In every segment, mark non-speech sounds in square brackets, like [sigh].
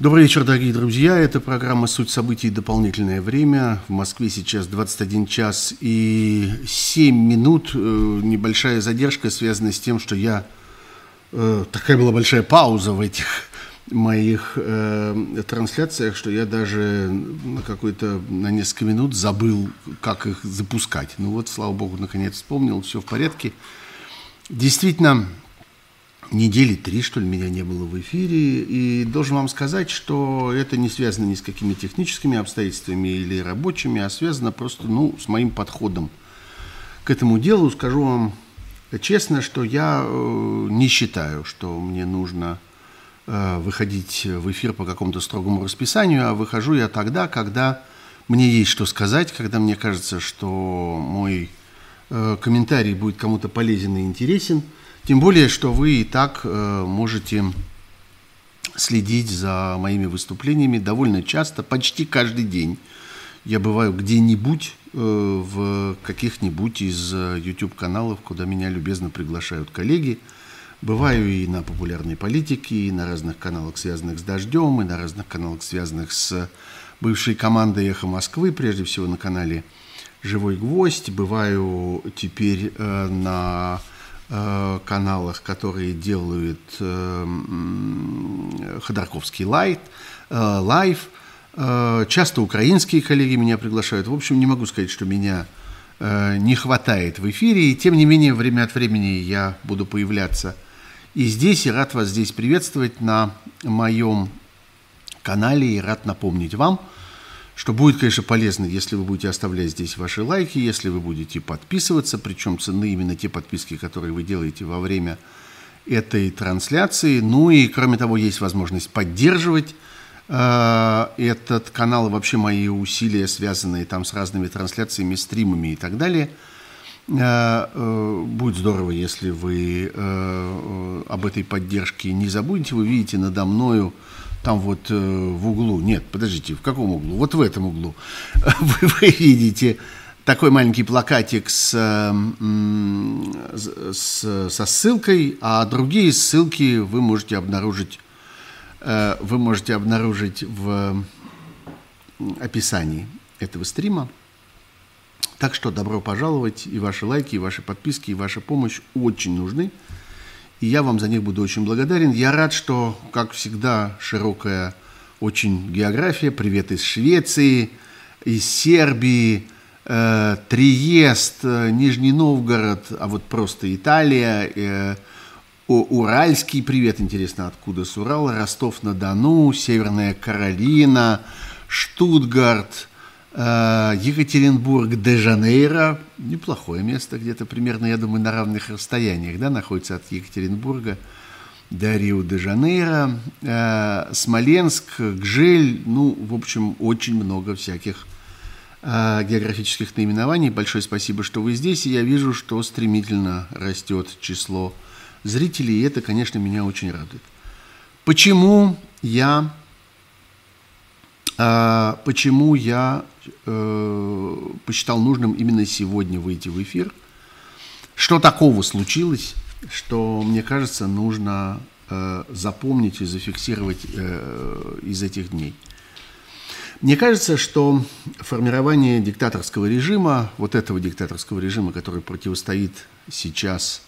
Добрый вечер, дорогие друзья. Это программа «Суть событий. Дополнительное время». В Москве сейчас 21 час и 7 минут. Э, небольшая задержка связана с тем, что я... Э, такая была большая пауза в этих моих э, трансляциях, что я даже на какой-то на несколько минут забыл, как их запускать. Ну вот, слава богу, наконец вспомнил, все в порядке. Действительно, недели три, что ли, меня не было в эфире. И должен вам сказать, что это не связано ни с какими техническими обстоятельствами или рабочими, а связано просто ну, с моим подходом к этому делу. Скажу вам честно, что я э, не считаю, что мне нужно э, выходить в эфир по какому-то строгому расписанию, а выхожу я тогда, когда мне есть что сказать, когда мне кажется, что мой э, комментарий будет кому-то полезен и интересен – тем более, что вы и так э, можете следить за моими выступлениями довольно часто, почти каждый день. Я бываю где-нибудь э, в каких-нибудь из э, YouTube-каналов, куда меня любезно приглашают коллеги. Бываю и на популярной политике, и на разных каналах, связанных с «Дождем», и на разных каналах, связанных с бывшей командой «Эхо Москвы», прежде всего на канале «Живой гвоздь». Бываю теперь э, на Э, каналах, которые делают э, Ходорковский light, э, Live. Часто украинские коллеги меня приглашают. В общем, не могу сказать, что меня не хватает в эфире, и тем не менее, время от времени я буду появляться и здесь, и рад вас здесь приветствовать на моем канале, и рад напомнить вам – что будет, конечно, полезно, если вы будете оставлять здесь ваши лайки, если вы будете подписываться, причем цены именно те подписки, которые вы делаете во время этой трансляции. Ну и, кроме того, есть возможность поддерживать э, этот канал и вообще мои усилия, связанные там с разными трансляциями, стримами и так далее. Э, э, будет здорово, если вы э, об этой поддержке не забудете. Вы видите надо мною там вот э, в углу, нет, подождите, в каком углу? Вот в этом углу [laughs] вы, вы видите такой маленький плакатик с, с, со ссылкой, а другие ссылки вы можете обнаружить, э, вы можете обнаружить в описании этого стрима. Так что добро пожаловать, и ваши лайки, и ваши подписки, и ваша помощь очень нужны и я вам за них буду очень благодарен. Я рад, что, как всегда, широкая очень география. Привет из Швеции, из Сербии, э, Триест, э, Нижний Новгород, а вот просто Италия, э, Уральский привет, интересно, откуда с Урала, Ростов-на-Дону, Северная Каролина, Штутгарт – Э, Екатеринбург де Жанейро, неплохое место, где-то примерно, я думаю, на равных расстояниях, да, находится от Екатеринбурга до Рио-де-Жанейро, э, Смоленск, Гжель, ну, в общем, очень много всяких э, географических наименований. Большое спасибо, что вы здесь, и я вижу, что стремительно растет число зрителей, и это, конечно, меня очень радует. Почему я, почему я э, посчитал нужным именно сегодня выйти в эфир. Что такого случилось, что, мне кажется, нужно э, запомнить и зафиксировать э, из этих дней. Мне кажется, что формирование диктаторского режима, вот этого диктаторского режима, который противостоит сейчас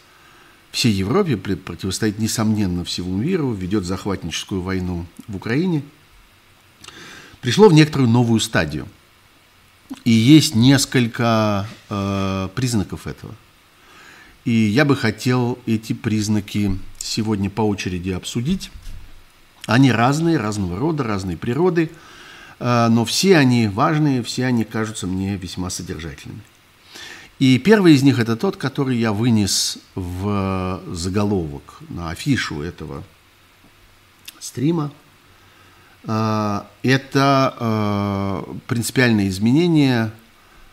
всей Европе, противостоит, несомненно, всему миру, ведет захватническую войну в Украине, пришло в некоторую новую стадию – и есть несколько э, признаков этого. И я бы хотел эти признаки сегодня по очереди обсудить. Они разные, разного рода, разной природы, э, но все они важные, все они кажутся мне весьма содержательными. И первый из них это тот, который я вынес в заголовок, на афишу этого стрима – это а, принципиальное изменение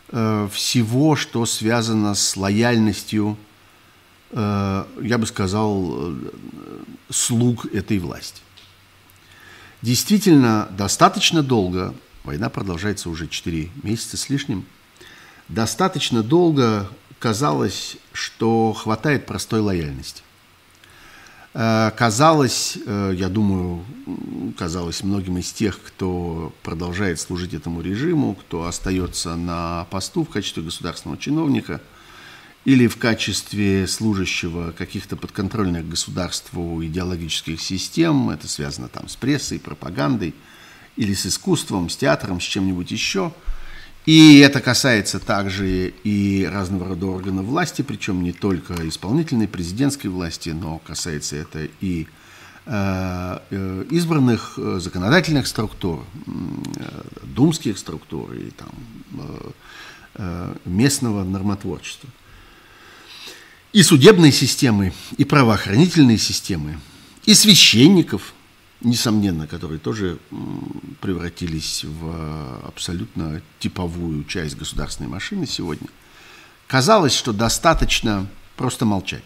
а, всего, что связано с лояльностью, я бы сказал, слуг этой власти. Действительно, достаточно долго, война продолжается уже 4 месяца с лишним, достаточно долго казалось, что хватает простой лояльности. Э, казалось, э, я думаю, казалось многим из тех, кто продолжает служить этому режиму, кто остается на посту в качестве государственного чиновника или в качестве служащего каких-то подконтрольных государству идеологических систем, это связано там с прессой, пропагандой, или с искусством, с театром, с чем-нибудь еще – и это касается также и разного рода органов власти, причем не только исполнительной, президентской власти, но касается это и э, э, избранных э, законодательных структур, думских структур и там, местного нормотворчества. И судебной системы, и правоохранительной системы, и священников – несомненно, которые тоже превратились в абсолютно типовую часть государственной машины сегодня, казалось, что достаточно просто молчать.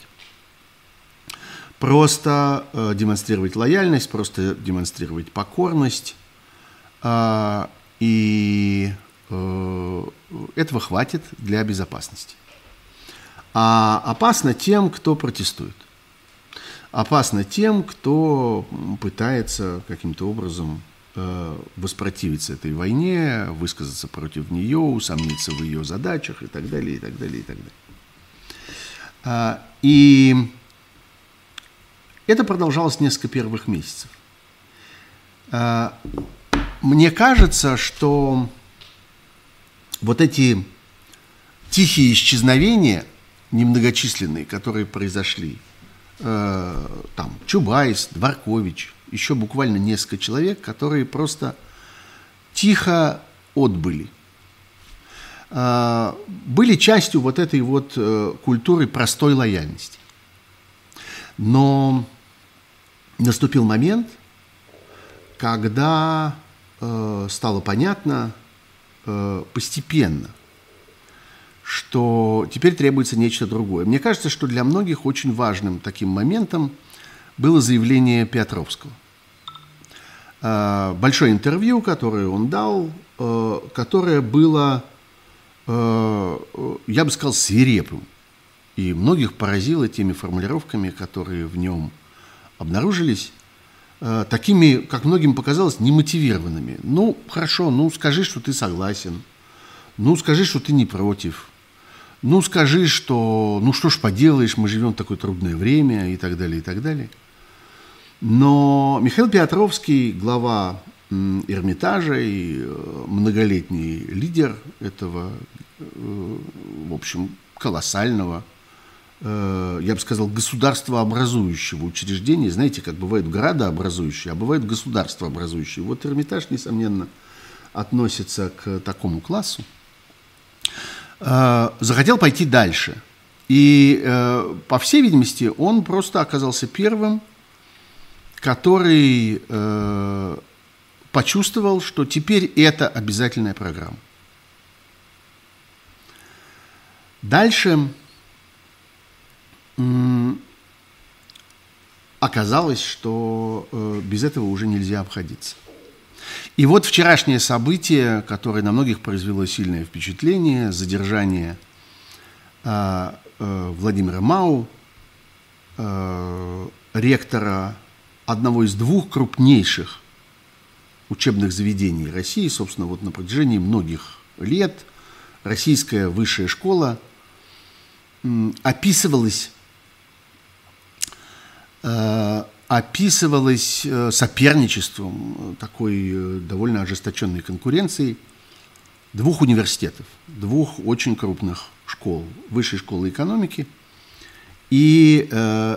Просто э, демонстрировать лояльность, просто демонстрировать покорность. Э, и э, этого хватит для безопасности. А опасно тем, кто протестует опасно тем, кто пытается каким-то образом э, воспротивиться этой войне, высказаться против нее, усомниться в ее задачах и так далее, и так далее, и так далее. А, и это продолжалось несколько первых месяцев. А, мне кажется, что вот эти тихие исчезновения, немногочисленные, которые произошли э, там Чубайс, Дворкович, еще буквально несколько человек, которые просто тихо отбыли. Э, были частью вот этой вот э, культуры простой лояльности. Но наступил момент, когда стало понятно постепенно – что теперь требуется нечто другое. Мне кажется, что для многих очень важным таким моментом было заявление Петровского. А, большое интервью, которое он дал, а, которое было, а, я бы сказал, свирепым. И многих поразило теми формулировками, которые в нем обнаружились, такими, как многим показалось, немотивированными. Ну, хорошо, ну скажи, что ты согласен. Ну, скажи, что ты не против ну скажи, что ну что ж поделаешь, мы живем в такое трудное время и так далее, и так далее. Но Михаил Петровский, глава Эрмитажа и э, многолетний лидер этого, э, в общем, колоссального, э, я бы сказал, государствообразующего учреждения. Знаете, как бывают градообразующие, а бывают государствообразующие. Вот Эрмитаж, несомненно, относится к такому классу. Э, захотел пойти дальше. И, э, по всей видимости, он просто оказался первым, который э, почувствовал, что теперь это обязательная программа. Дальше оказалось, что без этого уже нельзя обходиться. И вот вчерашнее событие, которое на многих произвело сильное впечатление, задержание э, э, Владимира Мау, э, ректора одного из двух крупнейших учебных заведений России, собственно, вот на протяжении многих лет российская высшая школа описывалась э, описывалось э, соперничеством, э, такой э, довольно ожесточенной конкуренцией двух университетов, двух очень крупных школ, Высшей школы экономики и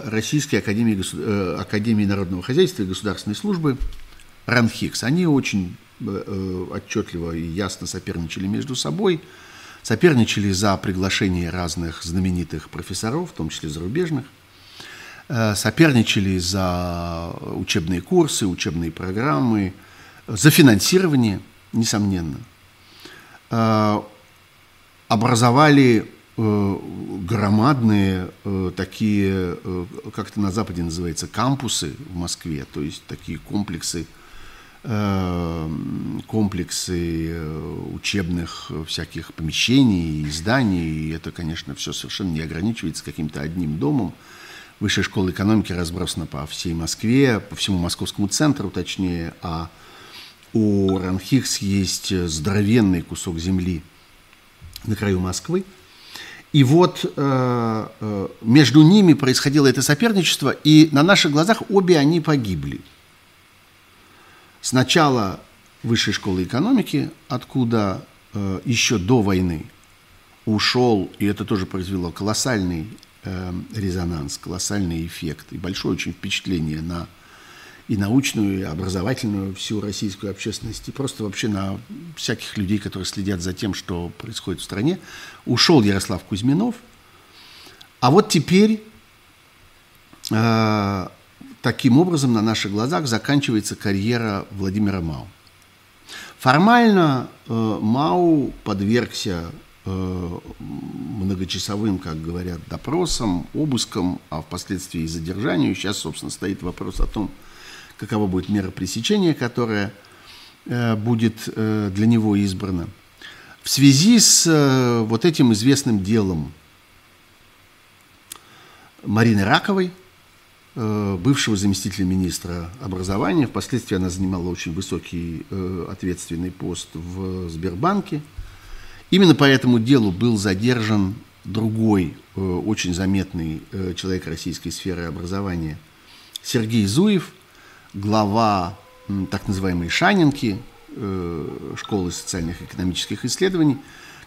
Российской академии, академии народного хозяйства и государственной службы РАНХИКС. Они очень отчетливо и ясно соперничали между собой, соперничали за приглашение разных знаменитых профессоров, в том числе зарубежных, соперничали за учебные курсы, учебные программы, за финансирование, несомненно. Э, образовали э, громадные такие, как это на Западе называется, кампусы в Москве, то есть такие комплексы, комплексы учебных всяких помещений и зданий. И это, конечно, все совершенно не ограничивается каким-то одним домом Высшая школа экономики разбросана по всей Москве, по всему московскому центру точнее, а у Ранхикс есть здоровенный кусок земли на краю Москвы. И вот э, э, между ними происходило это соперничество, и на наших глазах обе они погибли. Сначала Высшей школы экономики, откуда э, еще до войны ушел, и это тоже произвело колоссальный э, резонанс, колоссальный эффект и большое очень впечатление на и научную, и образовательную всю российскую общественность, и просто вообще на всяких людей, которые следят за тем, что происходит в стране. Ушел Ярослав Кузьминов. А вот теперь э, таким образом на наших глазах заканчивается карьера Владимира Мау. Формально э, Мау подвергся многочасовым, как говорят, допросам, обыскам, а впоследствии и задержанию. Сейчас, собственно, стоит вопрос о том, какова будет мера пресечения, которая э, будет э, для него избрана. В связи с э, вот этим известным делом Марины Раковой, бывшего заместителя министра образования, впоследствии она занимала очень высокий ответственный пост в Сбербанке. Именно по этому делу был задержан другой очень заметный человек российской сферы образования Сергей Зуев – глава так называемой Шанинки, э, школы социальных и экономических исследований,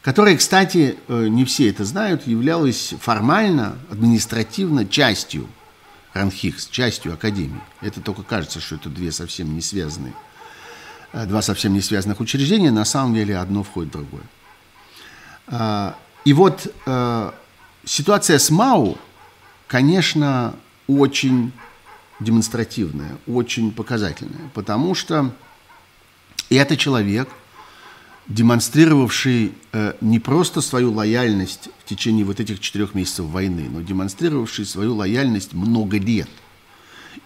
которая, кстати, э, не все это знают, являлась формально, административно частью Ранхикс, частью Академии. Это только кажется, что это две совсем не связанные, э, два совсем не связанных учреждения, на самом деле одно входит в другое. А, и вот ситуация с МАУ, конечно, очень демонстративная, очень показательная, потому что это человек, демонстрировавший э, не просто свою лояльность в течение вот этих четырех месяцев войны, но демонстрировавший свою лояльность много лет.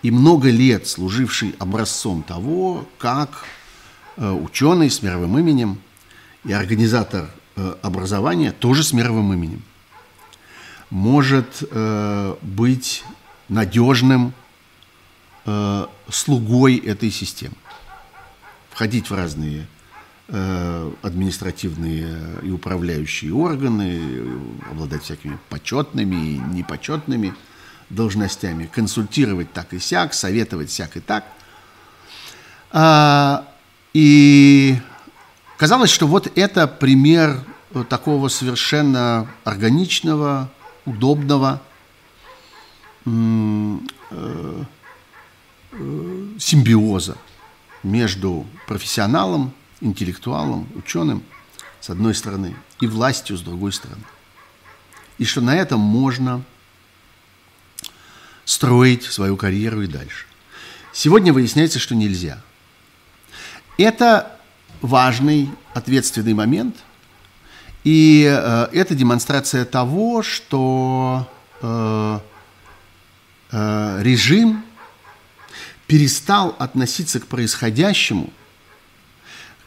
И много лет служивший образцом того, как э, ученый с мировым именем и организатор э, образования, тоже с мировым именем, может э, быть надежным э, слугой этой системы. Входить в разные э, административные и управляющие органы, обладать всякими почетными и непочетными должностями, консультировать так и сяк, советовать сяк и так. А, и казалось, что вот это пример такого совершенно органичного, удобного, э, Э, симбиоза между профессионалом, интеллектуалом, ученым с одной стороны и властью с другой стороны. И что на этом можно строить свою карьеру и дальше. Сегодня выясняется, что нельзя. Это важный, ответственный момент, и э, это демонстрация того, что э, э, режим перестал относиться к происходящему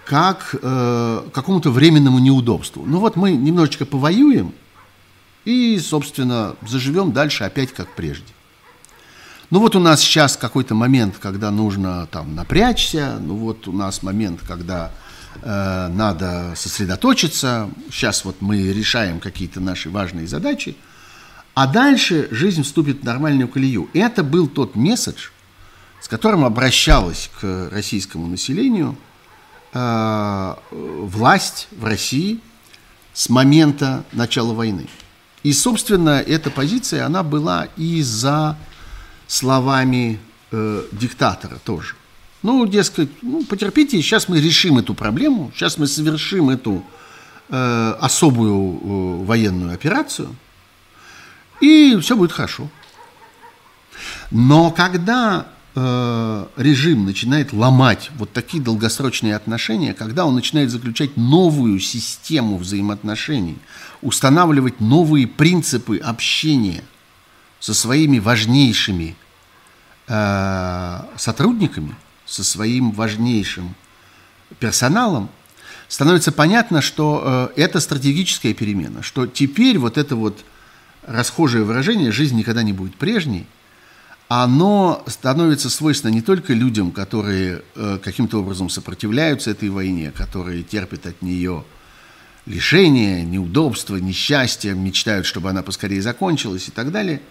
как э, к какому-то временному неудобству. Ну вот мы немножечко повоюем и, собственно, заживем дальше опять как прежде. Ну вот у нас сейчас какой-то момент, когда нужно там напрячься, ну вот у нас момент, когда э, надо сосредоточиться, сейчас вот мы решаем какие-то наши важные задачи, а дальше жизнь вступит в нормальную колею. Это был тот месседж, с которым обращалась к российскому населению э, власть в России с момента начала войны. И, собственно, эта позиция, она была и за словами э, диктатора тоже. Ну, дескать, ну, потерпите, сейчас мы решим эту проблему, сейчас мы совершим эту э, особую э, военную операцию, и все будет хорошо. Но когда Э, режим начинает ломать вот такие долгосрочные отношения, когда он начинает заключать новую систему взаимоотношений, устанавливать новые принципы общения со своими важнейшими э, сотрудниками, со своим важнейшим персоналом, становится понятно, что э, это стратегическая перемена, что теперь вот это вот расхожее выражение «жизнь никогда не будет прежней», оно становится свойственно не только людям, которые э, каким-то образом сопротивляются этой войне, которые терпят от нее лишения, неудобства, несчастья, мечтают, чтобы она поскорее закончилась и так далее,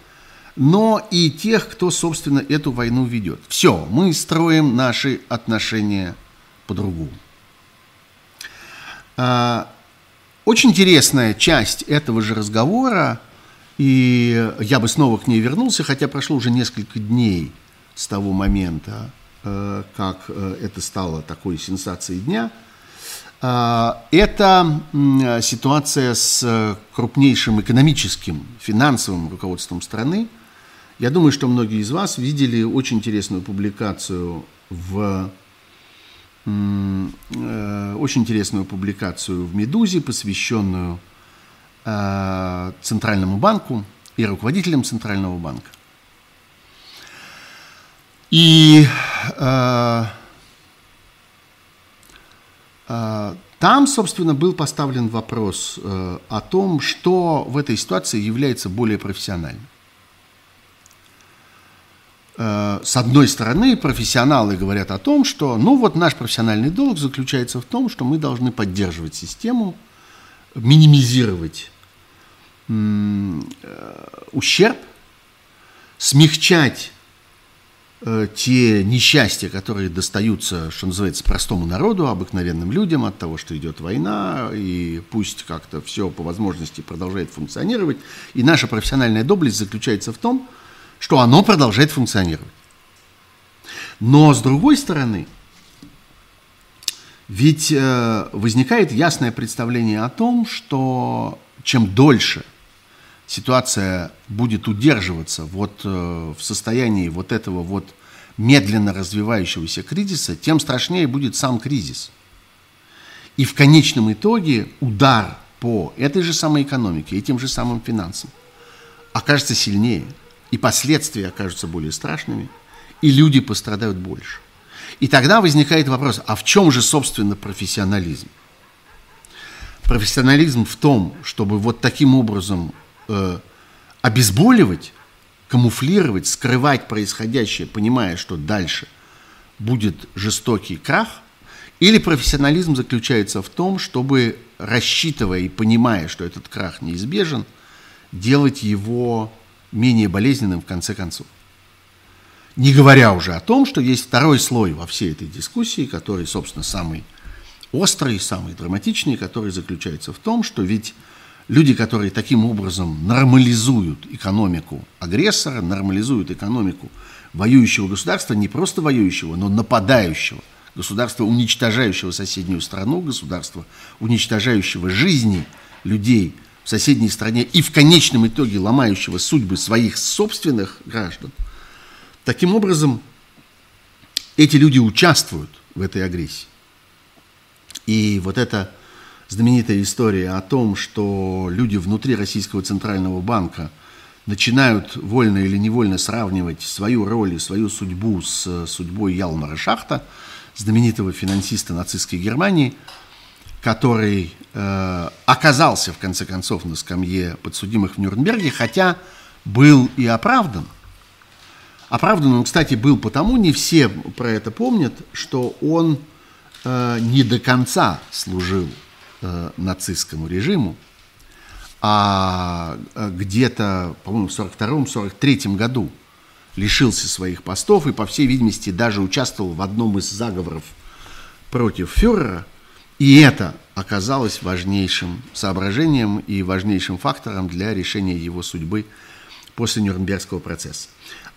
но и тех, кто, собственно, эту войну ведет. Все, мы строим наши отношения по-другому. А, очень интересная часть этого же разговора и я бы снова к ней вернулся, хотя прошло уже несколько дней с того момента, э, как э, это стало такой сенсацией дня. Э, это ситуация с крупнейшим экономическим, финансовым руководством страны. Я думаю, что многие из вас видели очень интересную публикацию в очень интересную публикацию в «Медузе», посвященную Э, Центральному банку и руководителям Центрального банка. И э, э, там, собственно, был поставлен вопрос э, о том, что в этой ситуации является более профессиональным. Э, с одной стороны, профессионалы говорят о том, что, ну вот наш профессиональный долг заключается в том, что мы должны поддерживать систему, минимизировать Э, ущерб, смягчать э, те несчастья, которые достаются, что называется, простому народу, обыкновенным людям от того, что идет война, и пусть как-то все по возможности продолжает функционировать. И наша профессиональная доблесть заключается в том, что оно продолжает функционировать. Но с другой стороны, ведь э, возникает ясное представление о том, что чем дольше – ситуация будет удерживаться вот э, в состоянии вот этого вот медленно развивающегося кризиса, тем страшнее будет сам кризис. И в конечном итоге удар по этой же самой экономике, этим же самым финансам окажется сильнее, и последствия окажутся более страшными, и люди пострадают больше. И тогда возникает вопрос, а в чем же, собственно, профессионализм? Профессионализм в том, чтобы вот таким образом э, обезболивать, камуфлировать, скрывать происходящее, понимая, что дальше будет жестокий крах, или профессионализм заключается в том, чтобы, рассчитывая и понимая, что этот крах неизбежен, делать его менее болезненным в конце концов. Не говоря уже о том, что есть второй слой во всей этой дискуссии, который, собственно, самый острый, самый драматичный, который заключается в том, что ведь люди, которые таким образом нормализуют экономику агрессора, нормализуют экономику воюющего государства, не просто воюющего, но нападающего государства, уничтожающего соседнюю страну, государства, уничтожающего жизни людей в соседней стране и в конечном итоге ломающего судьбы своих собственных граждан. Таким образом, эти люди участвуют в этой агрессии. И вот это знаменитая история о том, что люди внутри Российского Центрального Банка начинают вольно или невольно сравнивать свою роль и свою судьбу с судьбой Ялмара Шахта, знаменитого финансиста нацистской Германии, который э, оказался, в конце концов, на скамье подсудимых в Нюрнберге, хотя был и оправдан. Оправдан он, кстати, был потому, не все про это помнят, что он э, не до конца служил э, нацистскому режиму, а э, где-то, по-моему, в 1942-1943 году лишился своих постов и, по всей видимости, даже участвовал в одном из заговоров против фюрера. И это оказалось важнейшим соображением и важнейшим фактором для решения его судьбы после Нюрнбергского процесса.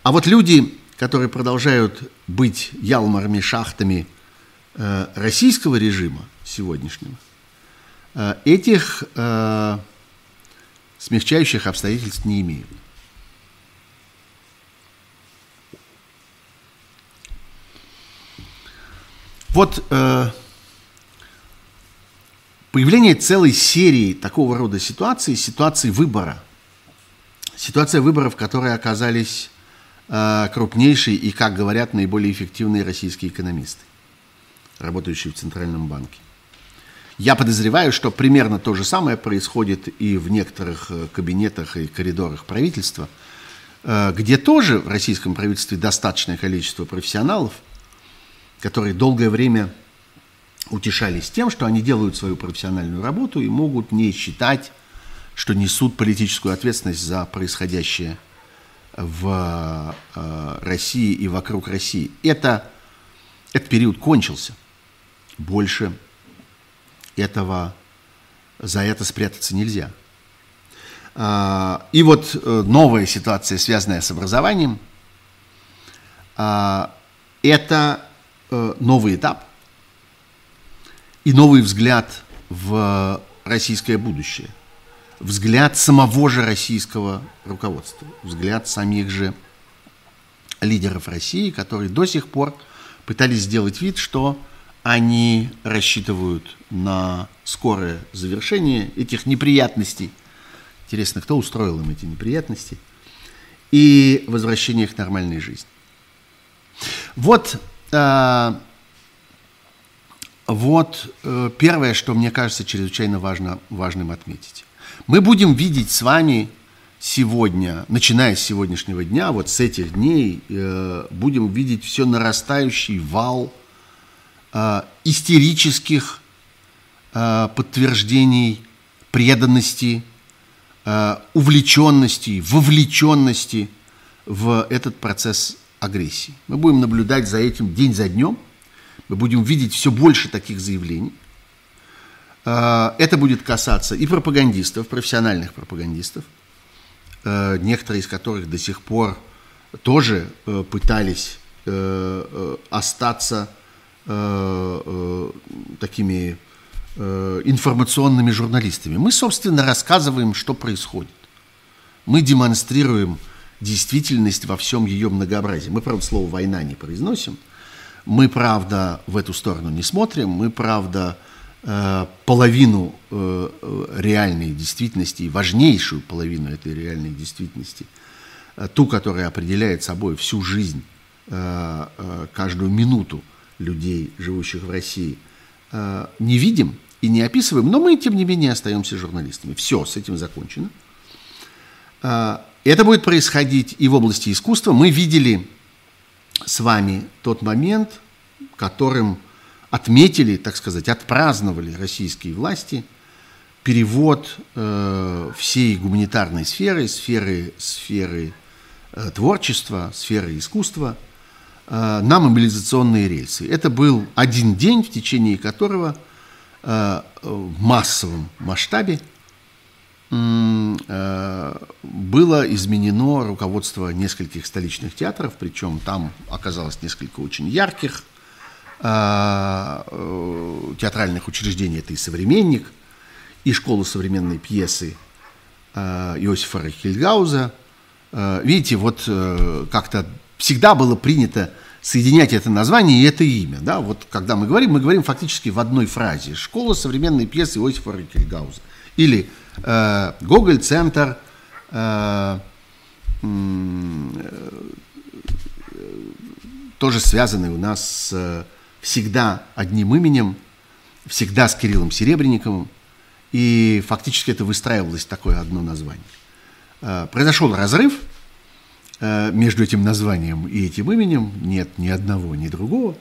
А вот люди, которые продолжают быть ялмарами, шахтами э, российского режима сегодняшнего, Э, этих э, смягчающих обстоятельств не имеют. Вот э, появление целой серии такого рода ситуаций, ситуаций выбора, ситуация выборов, которые оказались э, крупнейшие и, как говорят, наиболее эффективные российские экономисты, работающие в Центральном банке. Я подозреваю, что примерно то же самое происходит и в некоторых э, кабинетах и коридорах правительства, э, где тоже в российском правительстве достаточное количество профессионалов, которые долгое время утешались тем, что они делают свою профессиональную работу и могут не считать, что несут политическую ответственность за происходящее в э, России и вокруг России. Это, этот период кончился. Больше этого за это спрятаться нельзя. А, и вот э, новая ситуация, связанная с образованием, а, это э, новый этап и новый взгляд в российское будущее. Взгляд самого же российского руководства, взгляд самих же лидеров России, которые до сих пор пытались сделать вид, что они рассчитывают на скорое завершение этих неприятностей. Интересно, кто устроил им эти неприятности? И возвращение к нормальной жизни. Вот, э, вот э, первое, что мне кажется чрезвычайно важно, важным отметить. Мы будем видеть с вами сегодня, начиная с сегодняшнего дня, вот с этих дней, э, будем видеть все нарастающий вал э, истерических подтверждений преданности, увлеченности, вовлеченности в этот процесс агрессии. Мы будем наблюдать за этим день за днем, мы будем видеть все больше таких заявлений. Э, это будет касаться и пропагандистов, профессиональных пропагандистов, э, некоторые из которых до сих пор тоже э, пытались остаться Э, э, такими информационными журналистами. Мы, собственно, рассказываем, что происходит. Мы демонстрируем действительность во всем ее многообразии. Мы, правда, слово «война» не произносим. Мы, правда, в эту сторону не смотрим. Мы, правда, половину реальной действительности, важнейшую половину этой реальной действительности, ту, которая определяет собой всю жизнь, каждую минуту людей, живущих в России, э, не видим и не описываем, но мы, тем не менее, остаемся журналистами. Все, с этим закончено. Э, это будет происходить и в области искусства. Мы видели с вами тот момент, которым отметили, так сказать, отпраздновали российские власти перевод э, всей гуманитарной сферы, сферы, сферы э, творчества, сферы искусства – Э, на мобилизационные рельсы. Это был один день, в течение которого э, в массовом масштабе было изменено руководство нескольких столичных театров, причем там оказалось несколько очень ярких театральных учреждений. Это и «Современник», и школа современной пьесы Иосифа Рахильгауза. Видите, вот как-то всегда было принято соединять это название и это имя. Да? Вот когда мы говорим, мы говорим фактически в одной фразе. Школа современной пьесы Иосифа Рикельгауза. Или э, Гоголь-центр э, э, тоже связанный у нас с всегда одним именем, всегда с Кириллом Серебренниковым. И фактически это выстраивалось такое одно название. Произошел разрыв – между этим названием и этим именем нет ни одного, ни другого.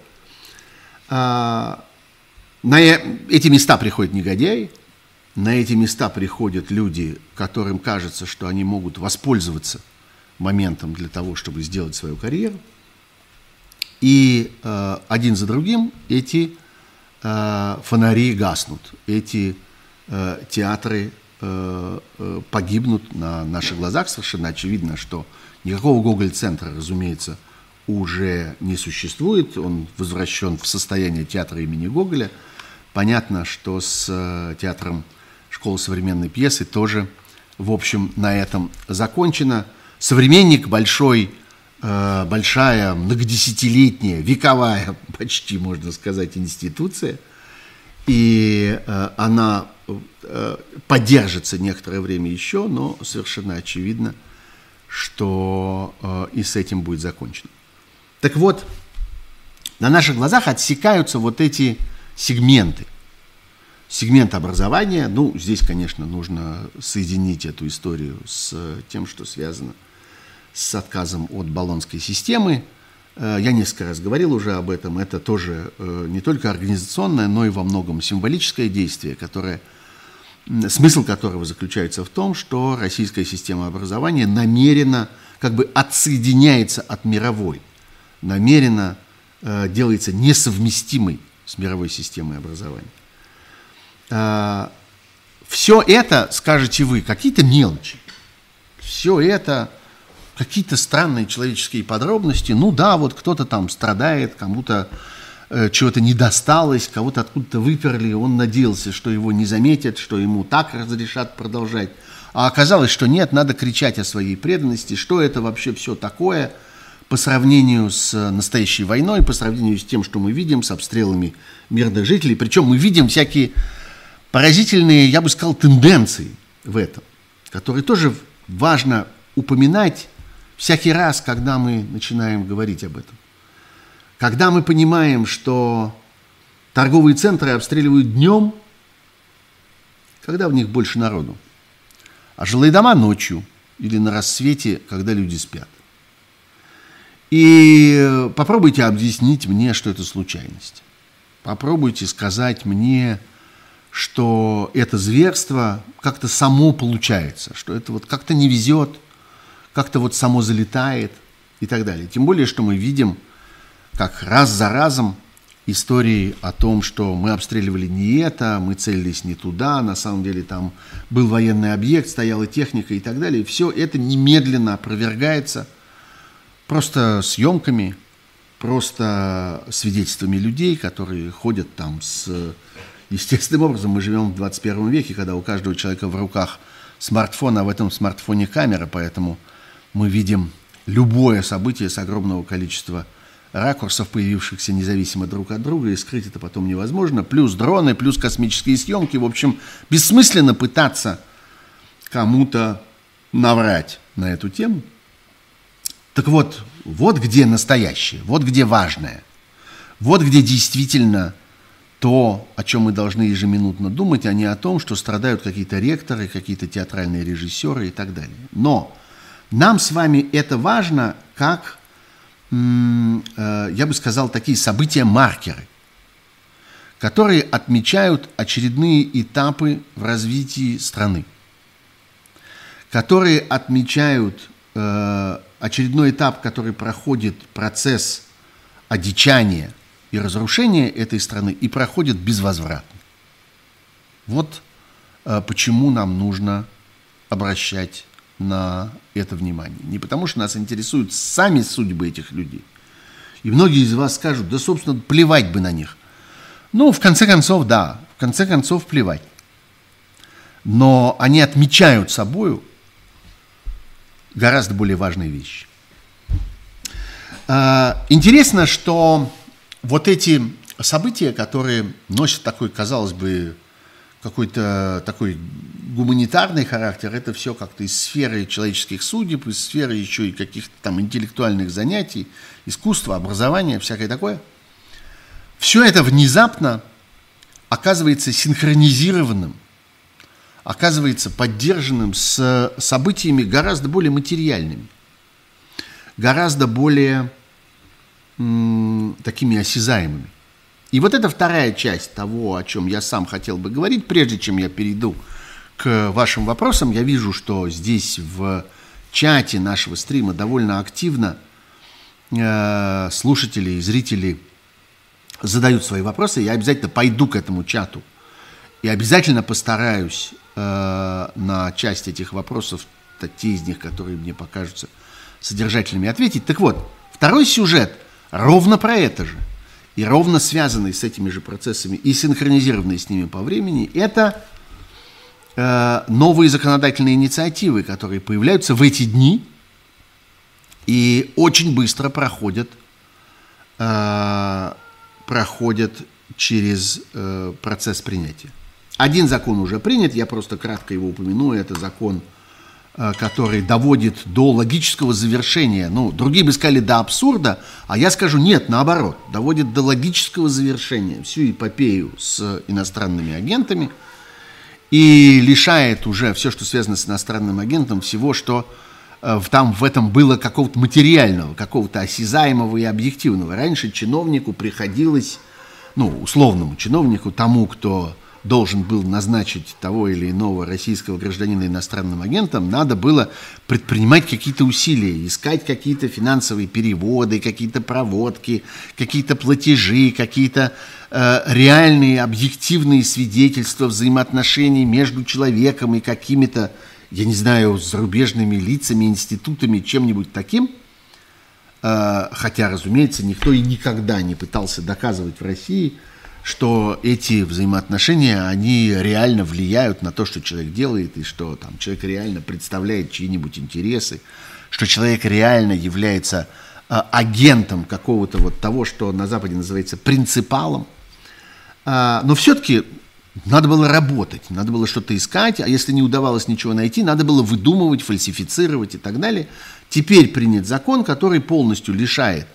На эти места приходят негодяи, на эти места приходят люди, которым кажется, что они могут воспользоваться моментом для того, чтобы сделать свою карьеру. И э, один за другим эти э, фонари гаснут, эти э, театры э, э, погибнут на наших глазах. Совершенно очевидно, что Никакого Гоголь-центра, разумеется, уже не существует. Он возвращен в состояние театра имени Гоголя. Понятно, что с э, театром школы современной пьесы тоже, в общем, на этом закончено. Современник большой, э, большая, многодесятилетняя, вековая, [laughs] почти можно сказать, институция. И э, она поддержится некоторое время еще, но совершенно очевидно – что э, и с этим будет закончено. Так вот, на наших глазах отсекаются вот эти сегменты. Сегмент образования. Ну, здесь, конечно, нужно соединить эту историю с тем, что связано с отказом от баллонской системы. Э, я несколько раз говорил уже об этом. Это тоже э, не только организационное, но и во многом символическое действие, которое, смысл которого заключается в том, что российская система образования намеренно как бы отсоединяется от мировой, намеренно э, делается несовместимой с мировой системой образования. Все это, скажете вы, какие-то мелочи. Все это какие-то странные человеческие подробности. Ну да, вот кто-то там страдает, кому-то э, чего-то не досталось, кого-то откуда-то выперли, он надеялся, что его не заметят, что ему так разрешат продолжать. А оказалось, что нет, надо кричать о своей преданности, что это вообще все такое по сравнению с настоящей войной, по сравнению с тем, что мы видим, с обстрелами мирных жителей. Причем мы видим всякие поразительные, я бы сказал, тенденции в этом, которые тоже важно упоминать всякий раз, когда мы начинаем говорить об этом. Когда мы понимаем, что торговые центры обстреливают днем, когда в них больше народу, а жилые дома ночью или на рассвете, когда люди спят. И попробуйте объяснить мне, что это случайность. Попробуйте сказать мне, что это зверство как-то само получается, что это вот как-то не везет – как-то вот само залетает и так далее. Тем более, что мы видим, как раз за разом истории о том, что мы обстреливали не это, мы целились не туда, на самом деле там был военный объект, стояла техника и так далее. Все это немедленно опровергается просто съемками, просто свидетельствами людей, которые ходят там с... Естественным образом мы живем в 21 веке, когда у каждого человека в руках смартфон, а в этом смартфоне камера, поэтому мы видим любое событие с огромного количества ракурсов, появившихся независимо друг от друга, и скрыть это потом невозможно. Плюс дроны, плюс космические съемки. В общем, бессмысленно пытаться кому-то наврать на эту тему. Так вот, вот где настоящее, вот где важное, вот где действительно то, о чем мы должны ежеминутно думать, а не о том, что страдают какие-то ректоры, какие-то театральные режиссеры и так далее. Но нам с вами это важно как, э, я бы сказал, такие события-маркеры, которые отмечают очередные этапы в развитии страны, которые отмечают э, очередной этап, который проходит процесс одичания и разрушения этой страны и проходит безвозвратно. Вот э, почему нам нужно обращать на это внимание. Не потому, что нас интересуют сами судьбы этих людей. И многие из вас скажут, да, собственно, плевать бы на них. Ну, в конце концов, да, в конце концов, плевать. Но они отмечают собою гораздо более важные вещи. А, интересно, что вот эти события, которые носят такой, казалось бы, какой-то такой гуманитарный характер, это все как-то из сферы человеческих судеб, из сферы еще и каких-то там интеллектуальных занятий, искусства, образования, всякое такое. Все это внезапно оказывается синхронизированным, оказывается поддержанным с событиями гораздо более материальными, гораздо более такими осязаемыми. И вот это вторая часть того, о чем я сам хотел бы говорить, прежде чем я перейду к вашим вопросам. Я вижу, что здесь в чате нашего стрима довольно активно э, слушатели и зрители задают свои вопросы. Я обязательно пойду к этому чату и обязательно постараюсь э, на часть этих вопросов, те из них, которые мне покажутся содержательными, ответить. Так вот, второй сюжет ровно про это же – и ровно связанные с этими же процессами и синхронизированные с ними по времени, это э, новые законодательные инициативы, которые появляются в эти дни и очень быстро проходят, э, проходят через э, процесс принятия. Один закон уже принят, я просто кратко его упомяну, это закон который доводит до логического завершения, ну, другие бы сказали до абсурда, а я скажу нет, наоборот, доводит до логического завершения всю эпопею с иностранными агентами и лишает уже все, что связано с иностранным агентом, всего, что э, там в этом было какого-то материального, какого-то осязаемого и объективного. Раньше чиновнику приходилось, ну, условному чиновнику, тому, кто должен был назначить того или иного российского гражданина иностранным агентом, надо было предпринимать какие-то усилия, искать какие-то финансовые переводы, какие-то проводки, какие-то платежи, какие-то э, реальные объективные свидетельства взаимоотношений между человеком и какими-то, я не знаю, зарубежными лицами, институтами, чем-нибудь таким. Э, хотя, разумеется, никто и никогда не пытался доказывать в России – что эти взаимоотношения, они реально влияют на то, что человек делает, и что там, человек реально представляет чьи-нибудь интересы, что человек реально является э, агентом какого-то вот того, что на Западе называется принципалом. Э, но все-таки надо было работать, надо было что-то искать, а если не удавалось ничего найти, надо было выдумывать, фальсифицировать и так далее. Теперь принят закон, который полностью лишает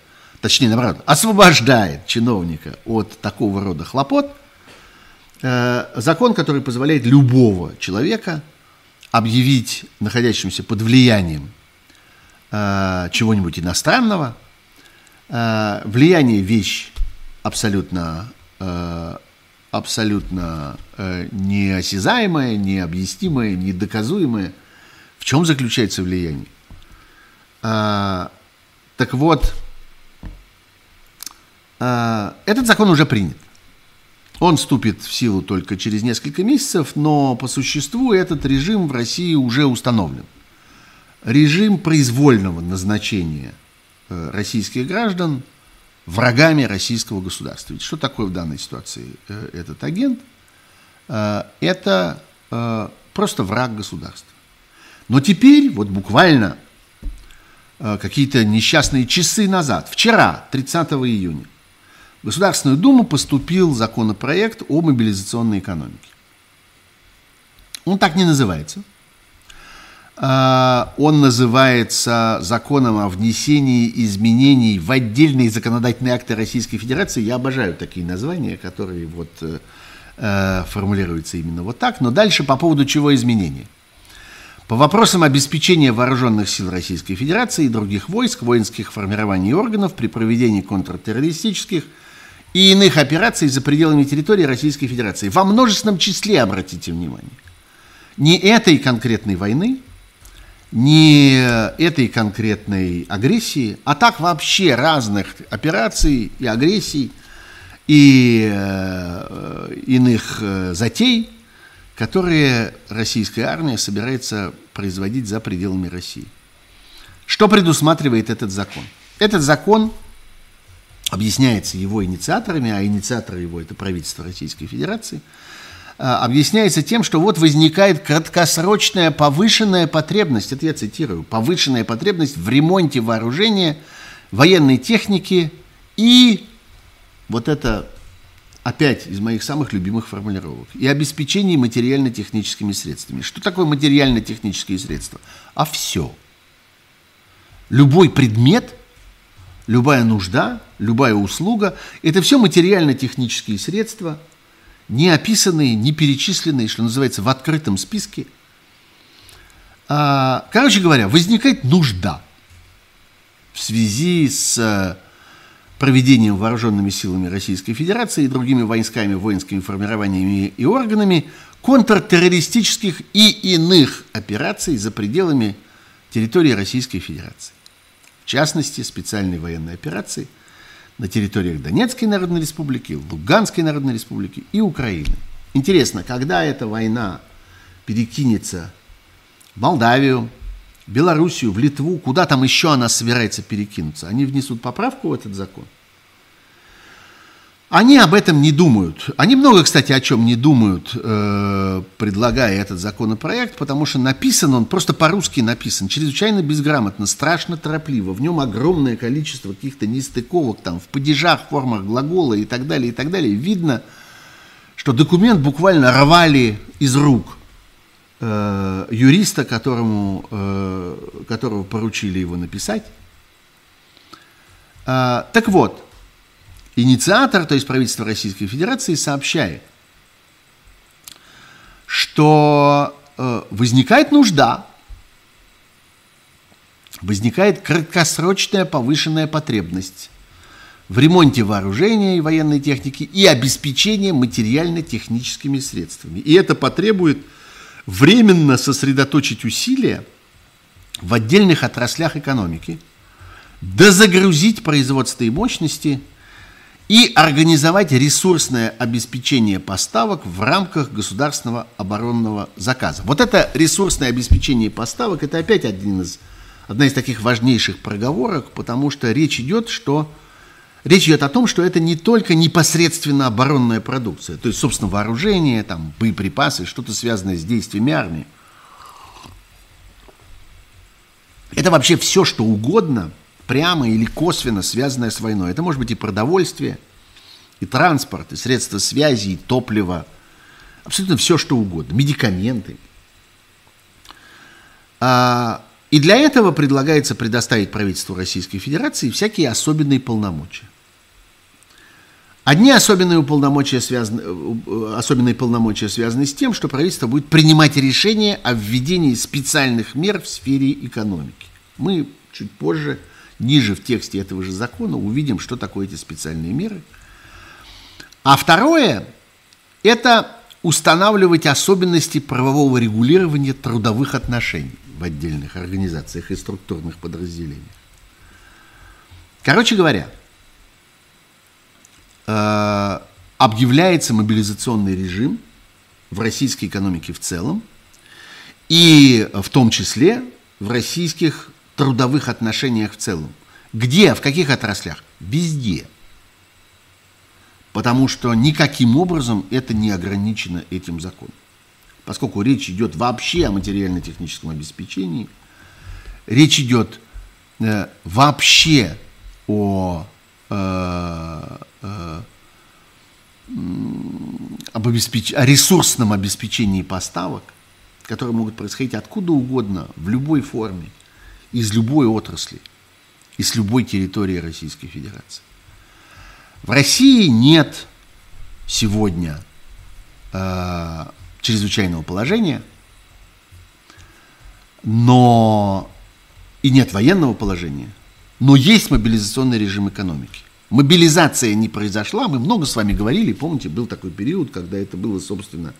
точнее, наоборот, освобождает чиновника от такого рода хлопот, э, закон, который позволяет любого человека объявить находящимся под влиянием э, чего-нибудь иностранного. Э, влияние – вещь абсолютно, абсолютно неосязаемая, необъяснимая, недоказуемая. В чем заключается влияние? Так вот, этот закон уже принят. Он вступит в силу только через несколько месяцев, но по существу этот режим в России уже установлен. Режим произвольного назначения э, российских граждан врагами российского государства. Ведь что такое в данной ситуации э, этот агент? Э, это просто враг государства. Но теперь, вот буквально какие-то несчастные часы назад, вчера, 30 июня, в Государственную Думу поступил законопроект о мобилизационной экономике. Он так не называется. А, он называется законом о внесении изменений в отдельные законодательные акты Российской Федерации. Я обожаю такие названия, которые вот э, э, формулируются именно вот так. Но дальше по поводу чего изменения. По вопросам обеспечения вооруженных сил Российской Федерации и других войск, воинских формирований и органов при проведении контртеррористических – и иных операций за пределами территории Российской Федерации. Во множественном числе, обратите внимание. Не этой конкретной войны, не этой конкретной агрессии, а так вообще разных операций и агрессий и э, иных э, затей, которые российская армия собирается производить за пределами России. Что предусматривает этот закон? Этот закон объясняется его инициаторами, а инициаторы его это правительство Российской Федерации, а, объясняется тем, что вот возникает краткосрочная повышенная потребность, это я цитирую, повышенная потребность в ремонте вооружения, военной техники и вот это опять из моих самых любимых формулировок, и обеспечении материально-техническими средствами. Что такое материально-технические средства? А все. Любой предмет – любая нужда, любая услуга – это все материально-технические средства, не описанные, не перечисленные, что называется, в открытом списке. А, короче говоря, возникает нужда в связи с э, проведением вооруженными силами Российской Федерации и другими войсками, воинскими формированиями и органами контртеррористических и иных операций за пределами территории Российской Федерации в частности, специальной военной операции на территориях Донецкой Народной Республики, Луганской Народной Республики и Украины. Интересно, когда эта война перекинется в Молдавию, Белоруссию, в Литву, куда там еще она собирается перекинуться, они внесут поправку в этот закон? Они об этом не думают. Они много, кстати, о чем не думают, э, предлагая этот законопроект, потому что написан он, просто по-русски написан, чрезвычайно безграмотно, страшно торопливо. В нем огромное количество каких-то нестыковок, там, в падежах, формах глагола и так далее, и так далее. Видно, что документ буквально рвали из рук э, юриста, которому, э, которого поручили его написать. Э, так вот, инициатор, то есть правительство Российской Федерации, сообщает, что э, возникает нужда, возникает краткосрочная повышенная потребность в ремонте вооружения и военной техники и обеспечении материально-техническими средствами. И это потребует временно сосредоточить усилия в отдельных отраслях экономики, дозагрузить производство и мощности и организовать ресурсное обеспечение поставок в рамках государственного оборонного заказа. Вот это ресурсное обеспечение поставок, это опять один из, одна из таких важнейших проговорок, потому что речь идет, что Речь идет о том, что это не только непосредственно оборонная продукция, то есть, собственно, вооружение, там, боеприпасы, что-то связанное с действиями армии. Это вообще все, что угодно, прямо или косвенно связанное с войной. Это может быть и продовольствие, и транспорт, и средства связи, и топливо. Абсолютно все, что угодно. Медикаменты. А, и для этого предлагается предоставить правительству Российской Федерации всякие особенные полномочия. Одни особенные полномочия, связаны, э, особенные полномочия связаны с тем, что правительство будет принимать решения о введении специальных мер в сфере экономики. Мы чуть позже, ниже в тексте этого же закона, увидим, что такое эти специальные меры. А второе – это устанавливать особенности правового регулирования трудовых отношений в отдельных организациях и структурных подразделениях. Короче говоря, Э, объявляется мобилизационный режим в российской экономике в целом, и в том числе в российских трудовых отношениях в целом. Где, в каких отраслях? Везде. Потому что никаким образом это не ограничено этим законом. Поскольку речь идет вообще о материально-техническом обеспечении, речь идет э, вообще о э, Э, об обеспеч... о ресурсном обеспечении поставок, которые могут происходить откуда угодно, в любой форме, из любой отрасли, из любой территории Российской Федерации. В России нет сегодня э, чрезвычайного положения, но и нет военного положения, но есть мобилизационный режим экономики мобилизация не произошла. Мы много с вами говорили, помните, был такой период, когда это было, собственно,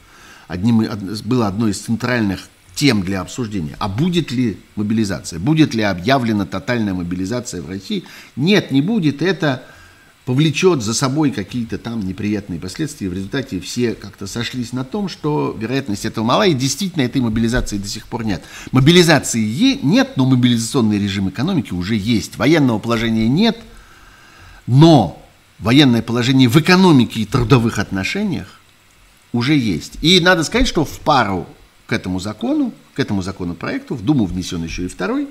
одним, было одной из центральных тем для обсуждения. А будет ли мобилизация? Будет ли объявлена тотальная мобилизация в России? Нет, не будет. Это повлечет за собой какие-то там неприятные последствия. В результате все как-то сошлись на том, что вероятность этого мала, и действительно этой мобилизации до сих пор нет. Мобилизации нет, но мобилизационный режим экономики уже есть. Военного положения нет – но военное положение в экономике и трудовых отношениях уже есть. И надо сказать, что в пару к этому закону, к этому законопроекту, в Думу внесен еще и второй.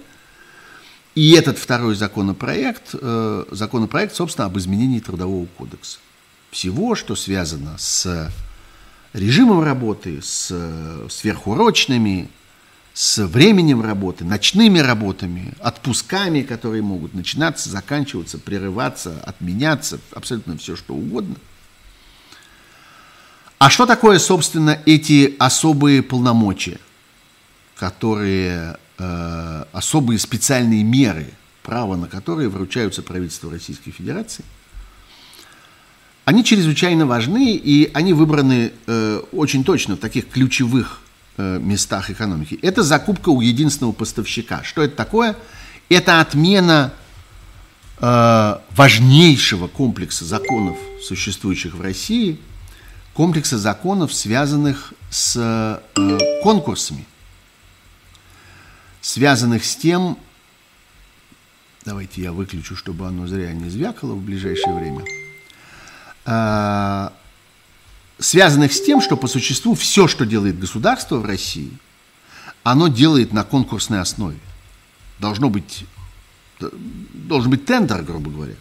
И этот второй законопроект, э, законопроект, собственно, об изменении Трудового кодекса. Всего, что связано с режимом работы, с сверхурочными, с временем работы, ночными работами, отпусками, которые могут начинаться, заканчиваться, прерываться, отменяться, абсолютно все что угодно. А что такое, собственно, эти особые полномочия, которые, э, особые специальные меры, право на которые вручаются правительству Российской Федерации? Они чрезвычайно важны, и они выбраны э, очень точно в таких ключевых Э, местах экономики. Это закупка у единственного поставщика. Что это такое? Это отмена э, важнейшего комплекса законов, существующих в России, комплекса законов, связанных с э, конкурсами, связанных с тем, давайте я выключу, чтобы оно зря не звякало в ближайшее время, э, связанных с тем, что по существу все, что делает государство в России, оно делает на конкурсной основе. Должно быть, должен быть тендер, грубо говоря.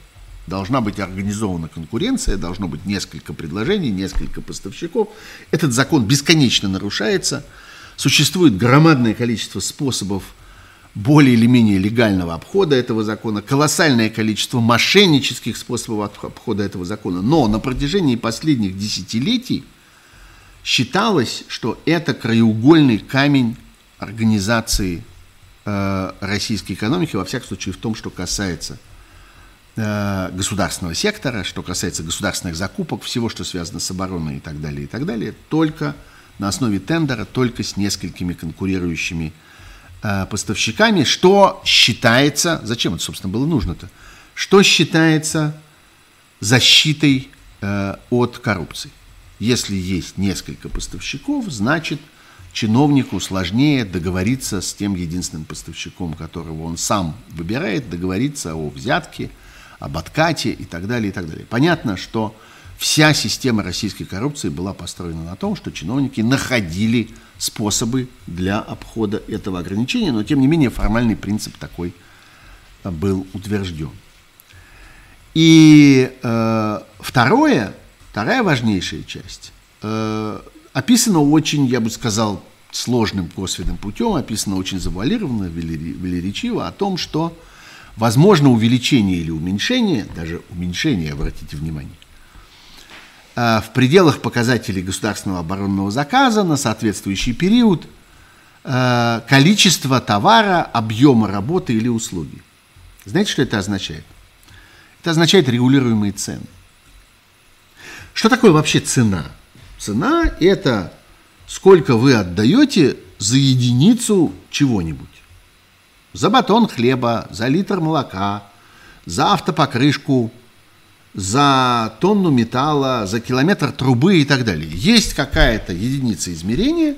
Должна быть организована конкуренция, должно быть несколько предложений, несколько поставщиков. Этот закон бесконечно нарушается, Существует громадное количество способов более или менее легального обхода этого закона, колоссальное количество мошеннических способов обхода этого закона. Но на протяжении последних десятилетий считалось, что это краеугольный камень организации э, российской экономики, во всяком случае в том, что касается государственного сектора, что касается государственных закупок, всего, что связано с обороной и так далее, и так далее, только на основе тендера, только с несколькими конкурирующими Э, поставщиками, что считается, зачем это, собственно, было нужно-то, что считается защитой э, от коррупции. Если есть несколько поставщиков, значит, чиновнику сложнее договориться с тем единственным поставщиком, которого он сам выбирает, договориться о взятке, об откате и так далее, и так далее. Понятно, что вся система российской коррупции была построена на том, что чиновники находили способы для обхода этого ограничения, но тем не менее формальный принцип такой э, был утвержден. И э, второе, вторая важнейшая часть э, описана очень, я бы сказал, сложным косвенным путем, описана очень завуалированно, велеречиво о том, что возможно увеличение или уменьшение, даже уменьшение, обратите внимание, Э, в пределах показателей государственного оборонного заказа на соответствующий период э, количество товара, объема работы или услуги. Знаете, что это означает? Это означает регулируемые цены. Что такое вообще цена? Цена – это сколько вы отдаете за единицу чего-нибудь. За батон хлеба, за литр молока, за автопокрышку – за тонну металла, за километр трубы и так далее. Есть какая-то единица измерения,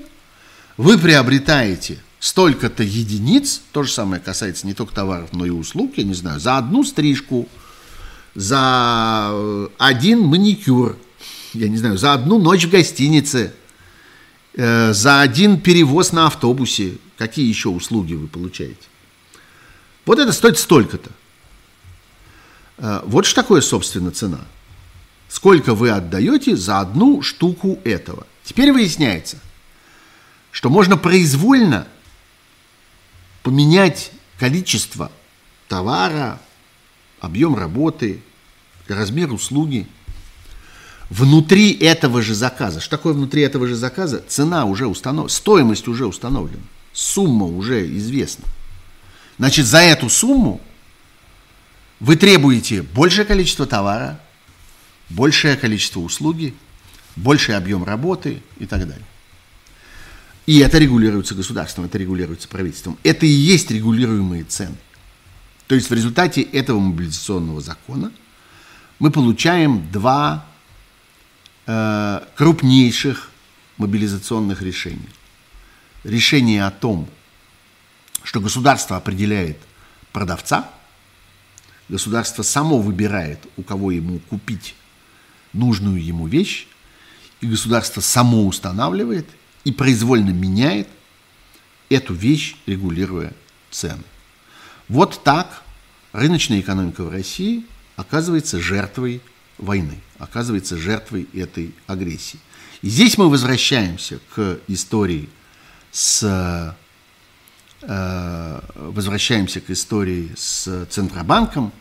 вы приобретаете столько-то единиц, то же самое касается не только товаров, но и услуг, я не знаю, за одну стрижку, за э, один маникюр, я не знаю, за одну ночь в гостинице, э, за один перевоз на автобусе, какие еще услуги вы получаете. Вот это стоит столько-то. Э, вот что такое, собственно, цена. Сколько вы отдаете за одну штуку этого. Теперь выясняется, что можно произвольно поменять количество товара, объем работы, размер услуги внутри этого же заказа. Что такое внутри этого же заказа? Цена уже установлена, стоимость уже установлена, сумма уже известна. Значит, за эту сумму вы требуете большее количество товара, большее количество услуги, больший объем работы и так далее. И это регулируется государством, это регулируется правительством. Это и есть регулируемые цены. То есть в результате этого мобилизационного закона мы получаем два э, крупнейших мобилизационных решения. Решение о том, что государство определяет продавца – Государство само выбирает, у кого ему купить нужную ему вещь, и государство само устанавливает и произвольно меняет эту вещь, регулируя цены. Вот так рыночная экономика в России оказывается жертвой войны, оказывается жертвой этой агрессии. И здесь мы возвращаемся к истории с возвращаемся к истории с Центробанком,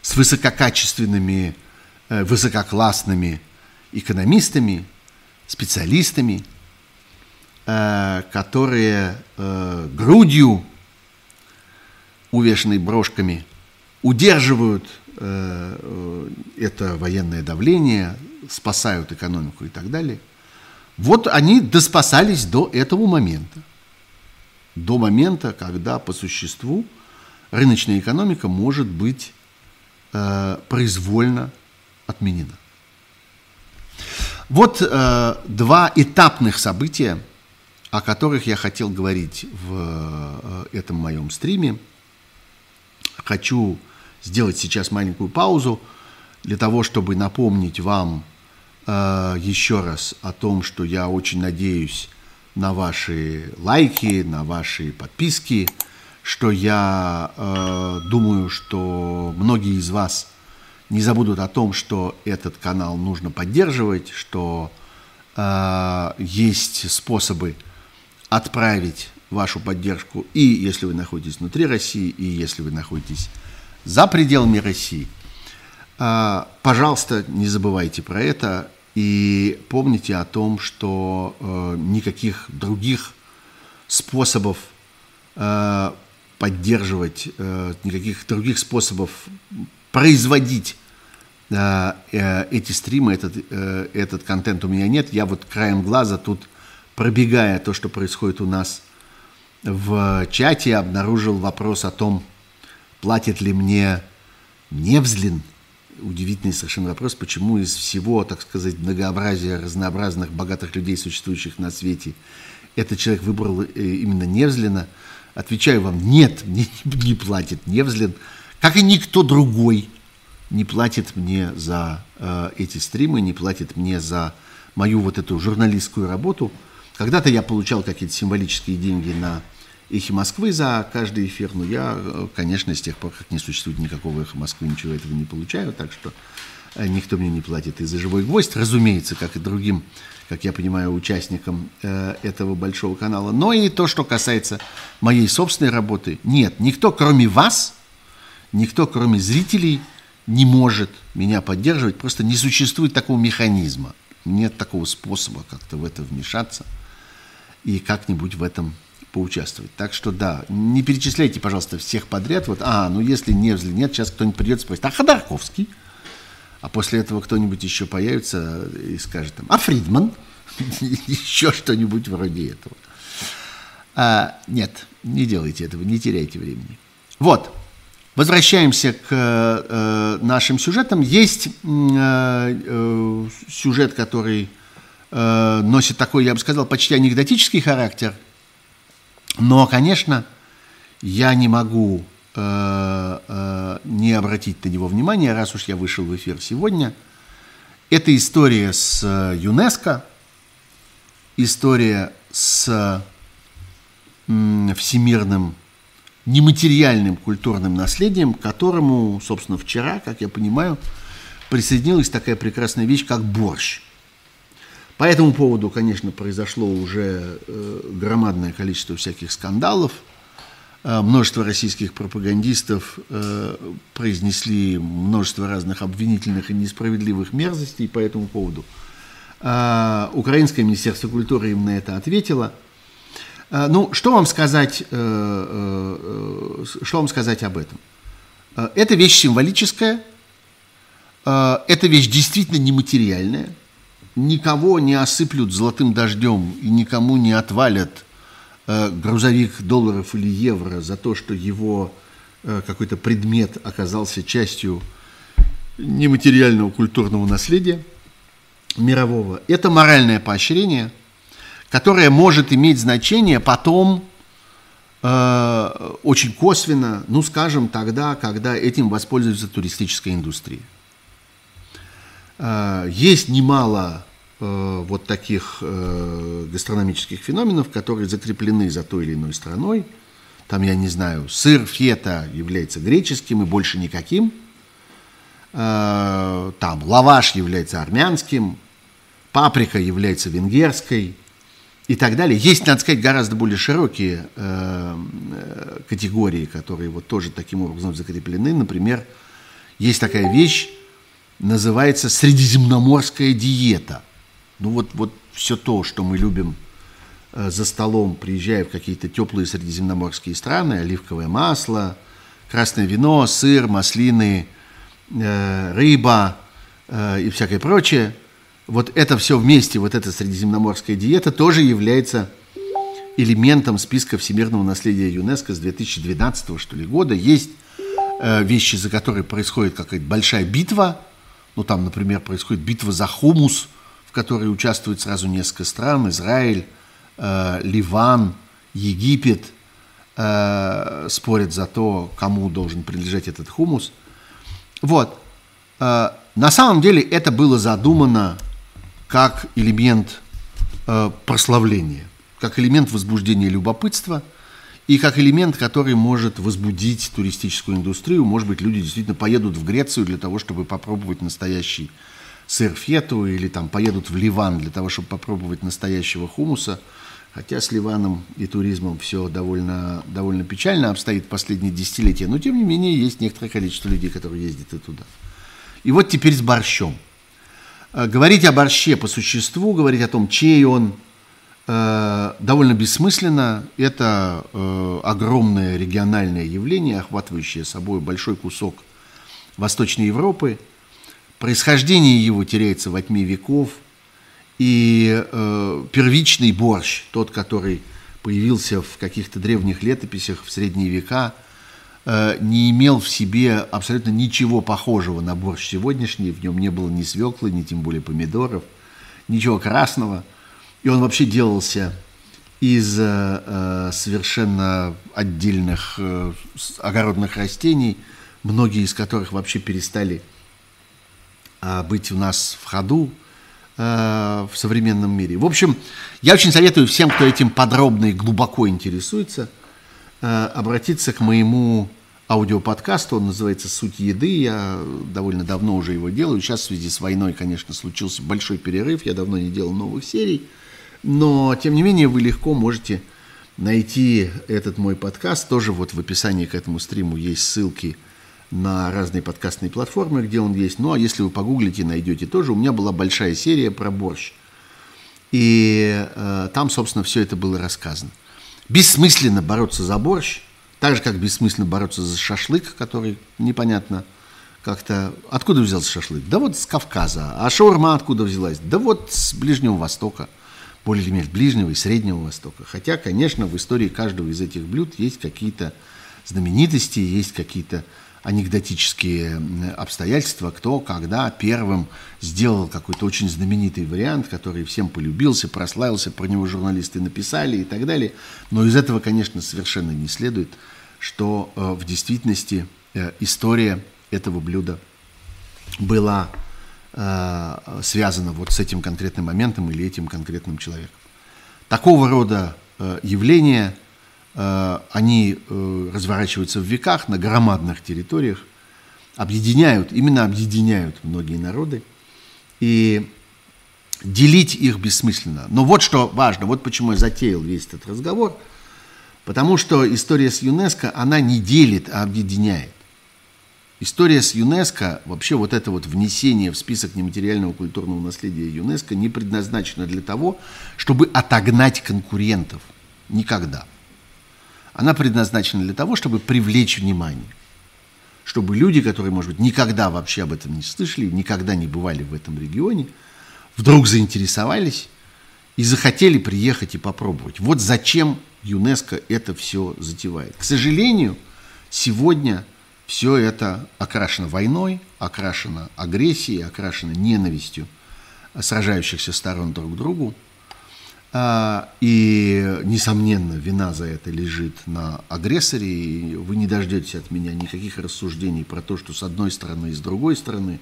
с высококачественными, э, высококлассными экономистами, специалистами, э, которые грудью, увешанной брошками, удерживают это военное давление, спасают экономику и так далее. Вот они доспасались до этого момента до момента, когда по существу рыночная экономика может быть э, произвольно отменена. Вот э, два этапных события, о которых я хотел говорить в э, этом моем стриме. Хочу сделать сейчас маленькую паузу для того, чтобы напомнить вам э, еще раз о том, что я очень надеюсь на ваши лайки, на ваши подписки, что я э, думаю, что многие из вас не забудут о том, что этот канал нужно поддерживать, что э, есть способы отправить вашу поддержку и если вы находитесь внутри России, и если вы находитесь за пределами России. А, пожалуйста, не забывайте про это и помните о том, что э, никаких других способов э, поддерживать, э, никаких других способов производить эти стримы, этот, этот контент у меня нет. Я вот краем глаза тут, пробегая то, что происходит у нас в чате, обнаружил вопрос о том, платит ли мне Невзлин – удивительный совершенно вопрос, почему из всего, так сказать, многообразия разнообразных богатых людей, существующих на свете, этот человек выбрал э, именно Невзлина. Отвечаю вам, нет, [laughs] мне не платит Невзлин, как и никто другой не платит мне за э, эти стримы, не платит мне за мою вот эту журналистскую работу. Когда-то я получал какие-то символические деньги на эхе Москвы за каждый эфир, но я, э, конечно, с тех пор, как не существует никакого эхо Москвы, ничего этого не получаю, так что э, никто мне не платит и за живой гвоздь, разумеется, как и другим, как я понимаю, участникам э, этого большого канала. Но и то, что касается моей собственной работы, нет, никто кроме вас, никто кроме зрителей не может меня поддерживать, просто не существует такого механизма, нет такого способа как-то в это вмешаться и как-нибудь в этом поучаствовать. Так что да, не перечисляйте, пожалуйста, всех подряд. Вот, а, ну если не взглянет, сейчас кто-нибудь придет и спросит, а Ходорковский? А после этого кто-нибудь еще появится и скажет, там, а Фридман? [laughs] еще что-нибудь вроде этого. А, нет, не делайте этого, не теряйте времени. Вот, возвращаемся к э, нашим сюжетам. Есть э, э, сюжет, который э, носит такой, я бы сказал, почти анекдотический характер – но, конечно, я не могу э, э, не обратить на него внимание, раз уж я вышел в эфир сегодня. Это история с э, ЮНЕСКО, история с э, всемирным нематериальным культурным наследием, к которому, собственно, вчера, как я понимаю, присоединилась такая прекрасная вещь, как борщ. По этому поводу, конечно, произошло уже э, громадное количество всяких скандалов. Э, множество российских пропагандистов э, произнесли множество разных обвинительных и несправедливых мерзостей по этому поводу. Украинское министерство культуры им на это ответило. Ну, что вам сказать, что вам сказать об этом? Это вещь символическая, это вещь действительно нематериальная – никого не осыплют золотым дождем и никому не отвалят э, грузовик долларов или евро за то, что его э, какой-то предмет оказался частью нематериального культурного наследия мирового. Это моральное поощрение, которое может иметь значение потом э, очень косвенно, ну скажем, тогда, когда этим воспользуется туристическая индустрия. Э, есть немало э, вот таких э, гастрономических феноменов, которые закреплены за той или иной страной. Там, я не знаю, сыр фета является греческим и больше никаким. Там лаваш является армянским, паприка является венгерской и так далее. Есть, надо сказать, гораздо более широкие категории, которые вот тоже таким образом закреплены. Например, есть такая вещь, называется «Средиземноморская диета». Ну вот, вот все то, что мы любим э, за столом, приезжая в какие-то теплые средиземноморские страны, оливковое масло, красное вино, сыр, маслины, э, рыба э, и всякое прочее, вот это все вместе, вот эта средиземноморская диета тоже является элементом списка всемирного наследия ЮНЕСКО с 2012 что ли, года. Есть вещи, за которые происходит какая-то большая битва – ну, там, например, происходит битва за хумус, в которой участвуют сразу несколько стран. Израиль, э, Ливан, Египет э, спорят за то, кому должен принадлежать этот хумус. Вот. Э, на самом деле это было задумано как элемент э, прославления, как элемент возбуждения любопытства – и как элемент, который может возбудить туристическую индустрию. Может быть, люди действительно поедут в Грецию для того, чтобы попробовать настоящий сыр фету, или там поедут в Ливан для того, чтобы попробовать настоящего хумуса. Хотя с Ливаном и туризмом все довольно, довольно печально обстоит последние десятилетия, но тем не менее есть некоторое количество людей, которые ездят и туда. И вот теперь с борщом. Э, говорить о борще по существу, говорить о том, чей он, довольно бессмысленно. Это э, огромное региональное явление, охватывающее собой большой кусок Восточной Европы. Происхождение его теряется во тьме веков. И первичный борщ, тот, который появился в каких-то древних летописях в средние века – Э, не имел в себе абсолютно ничего похожего на борщ сегодняшний. В нем не было ни свеклы, ни тем более помидоров, ничего красного. И он вообще делался из э, э совершенно отдельных э, огородных растений, многие из которых вообще перестали э, быть у нас в ходу э, в современном мире. В общем, я очень советую всем, кто этим подробно и глубоко интересуется, э, обратиться к моему аудиоподкаст, он называется «Суть еды», я довольно давно уже его делаю, сейчас в связи с войной, конечно, случился большой перерыв, я давно не делал новых серий, но, тем не менее, вы легко можете найти этот мой подкаст, тоже вот в описании к этому стриму есть ссылки на разные подкастные платформы, где он есть, ну, а если вы погуглите, найдете тоже, у меня была большая серия про борщ, и э, там, собственно, все это было рассказано. Бессмысленно бороться за борщ, так же, как бессмысленно бороться за шашлык, который непонятно как-то... Откуда взялся шашлык? Да вот с Кавказа. А шаурма откуда взялась? Да вот с Ближнего Востока. Более или менее Ближнего и Среднего Востока. Хотя, конечно, в истории каждого из этих блюд есть какие-то знаменитости, есть какие-то анекдотические обстоятельства, кто когда первым сделал какой-то очень знаменитый вариант, который всем полюбился, прославился, про него журналисты написали и так далее. Но из этого, конечно, совершенно не следует, что э, в действительности э, история этого блюда была э, связана вот с этим конкретным моментом или этим конкретным человеком. Такого рода явления – Э, они э, разворачиваются в веках на громадных территориях, объединяют, именно объединяют многие народы, и делить их бессмысленно. Но вот что важно, вот почему я затеял весь этот разговор, потому что история с ЮНЕСКО, она не делит, а объединяет. История с ЮНЕСКО, вообще вот это вот внесение в список нематериального культурного наследия ЮНЕСКО не предназначено для того, чтобы отогнать конкурентов. Никогда она предназначена для того, чтобы привлечь внимание. Чтобы люди, которые, может быть, никогда вообще об этом не слышали, никогда не бывали в этом регионе, вдруг заинтересовались и захотели приехать и попробовать. Вот зачем ЮНЕСКО это все затевает. К сожалению, сегодня все это окрашено войной, окрашено агрессией, окрашено ненавистью сражающихся сторон друг к другу. А, и, несомненно, вина за это лежит на агрессоре. И вы не дождетесь от меня никаких рассуждений про то, что с одной стороны и с другой стороны,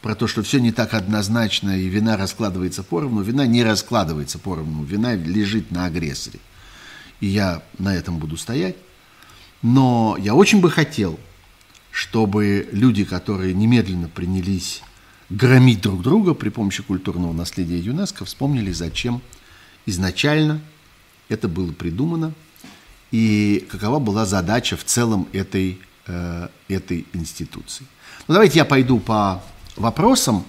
про то, что все не так однозначно и вина раскладывается поровну. Вина не раскладывается поровну, вина лежит на агрессоре. И я на этом буду стоять. Но я очень бы хотел, чтобы люди, которые немедленно принялись громить друг друга при помощи культурного наследия ЮНЕСКО, вспомнили, зачем изначально это было придумано и какова была задача в целом этой, э, этой институции. Ну, давайте я пойду по вопросам.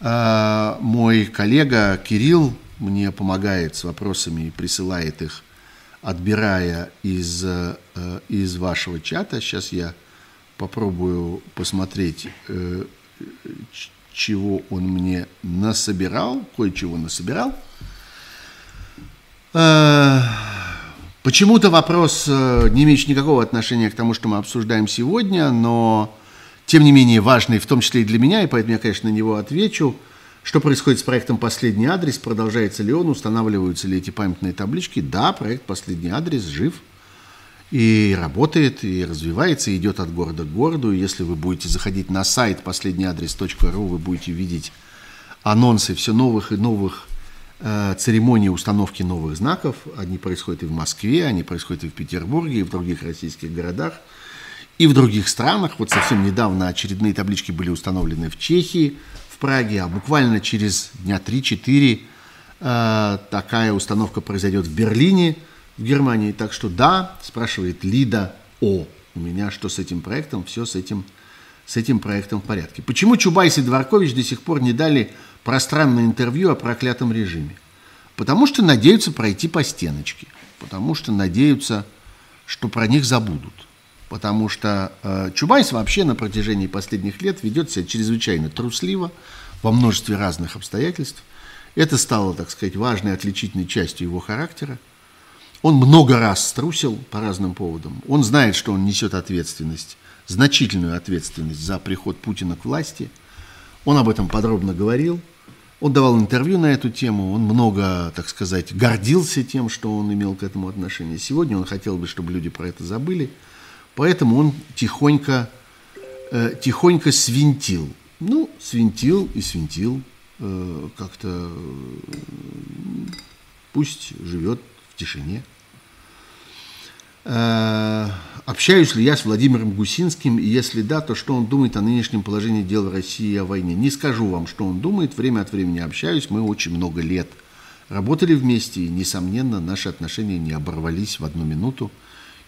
Э, мой коллега Кирилл мне помогает с вопросами и присылает их, отбирая из, э, из вашего чата. Сейчас я попробую посмотреть, э, чего он мне насобирал, кое-чего насобирал. Э, почему-то вопрос э, не имеющий никакого отношения к тому, что мы обсуждаем сегодня, но тем не менее важный, в том числе и для меня, и поэтому я, конечно, на него отвечу. Что происходит с проектом «Последний адрес»? Продолжается ли он? Устанавливаются ли эти памятные таблички? Да, проект «Последний адрес» жив и работает, и развивается, и идет от города к городу. И если вы будете заходить на сайт последнийадрес.ру, вы будете видеть анонсы все новых и новых Э, церемонии установки новых знаков. Они происходят и в Москве, они происходят и в Петербурге, и в других российских городах, и в других странах. Вот совсем недавно очередные таблички были установлены в Чехии, в Праге, а буквально через дня 3-4 Э, такая установка произойдет в Берлине, в Германии. Так что да, спрашивает Лида О. У меня что с этим проектом? Все с этим, с этим проектом в порядке. Почему Чубайс и Дворкович до сих пор не дали пространное интервью о проклятом режиме? Потому что надеются пройти по стеночке. Потому что надеются, что про них забудут. Потому что э, Чубайс вообще на протяжении последних лет ведет себя чрезвычайно трусливо во множестве разных обстоятельств. Это стало, так сказать, важной отличительной частью его характера. Он много раз струсил по разным поводам. Он знает, что он несет ответственность, значительную ответственность за приход Путина к власти. Он об этом подробно говорил. Он давал интервью на эту тему. Он много, так сказать, гордился тем, что он имел к этому отношение. Сегодня он хотел бы, чтобы люди про это забыли. Поэтому он тихонько, э, тихонько свинтил. Ну, свинтил и свинтил. Э, как-то э, пусть живет в тишине. Э, общаюсь ли я с Владимиром Гусинским, и если да, то что он думает о нынешнем положении дел в России и о войне? Не скажу вам, что он думает, время от времени общаюсь, мы очень много лет работали вместе, и, несомненно, наши отношения не оборвались в одну минуту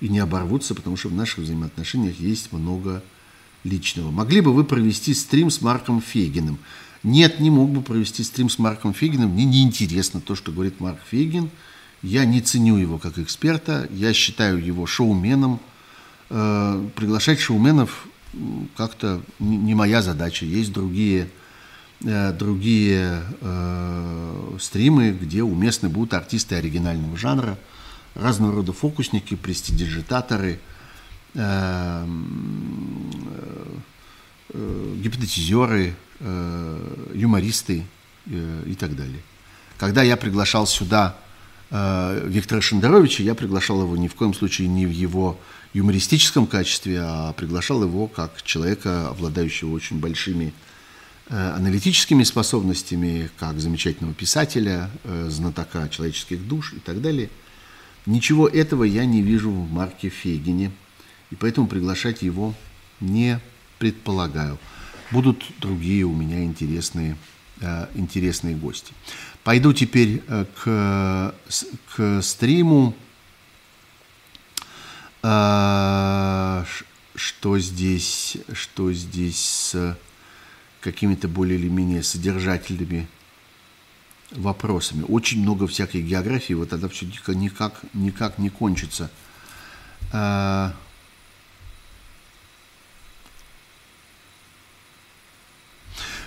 и не оборвутся, потому что в наших взаимоотношениях есть много личного. Могли бы вы провести стрим с Марком Фегиным? Нет, не мог бы провести стрим с Марком Фегиным. Мне неинтересно то, что говорит Марк Фегин. Я не ценю его как эксперта. Я считаю его шоуменом. Э, приглашать шоуменов как-то не моя задача. Есть другие, э, другие э, стримы, где уместны будут артисты оригинального жанра, разного рода фокусники, престидижитаторы, э, э, гипнотизеры, э, юмористы э, и так далее. Когда я приглашал сюда э, Виктора Шендеровича, я приглашал его ни в коем случае не в его юмористическом качестве, а приглашал его как человека, обладающего очень большими э, аналитическими способностями, как замечательного писателя, э, знатока человеческих душ и так далее. Ничего этого я не вижу в Марке Фегине, и поэтому приглашать его не предполагаю будут другие у меня интересные, э, интересные гости. Пойду теперь э, к, к стриму. Э, что здесь, что здесь с какими-то более или менее содержательными вопросами. Очень много всякой географии, вот тогда все никак, никак не кончится.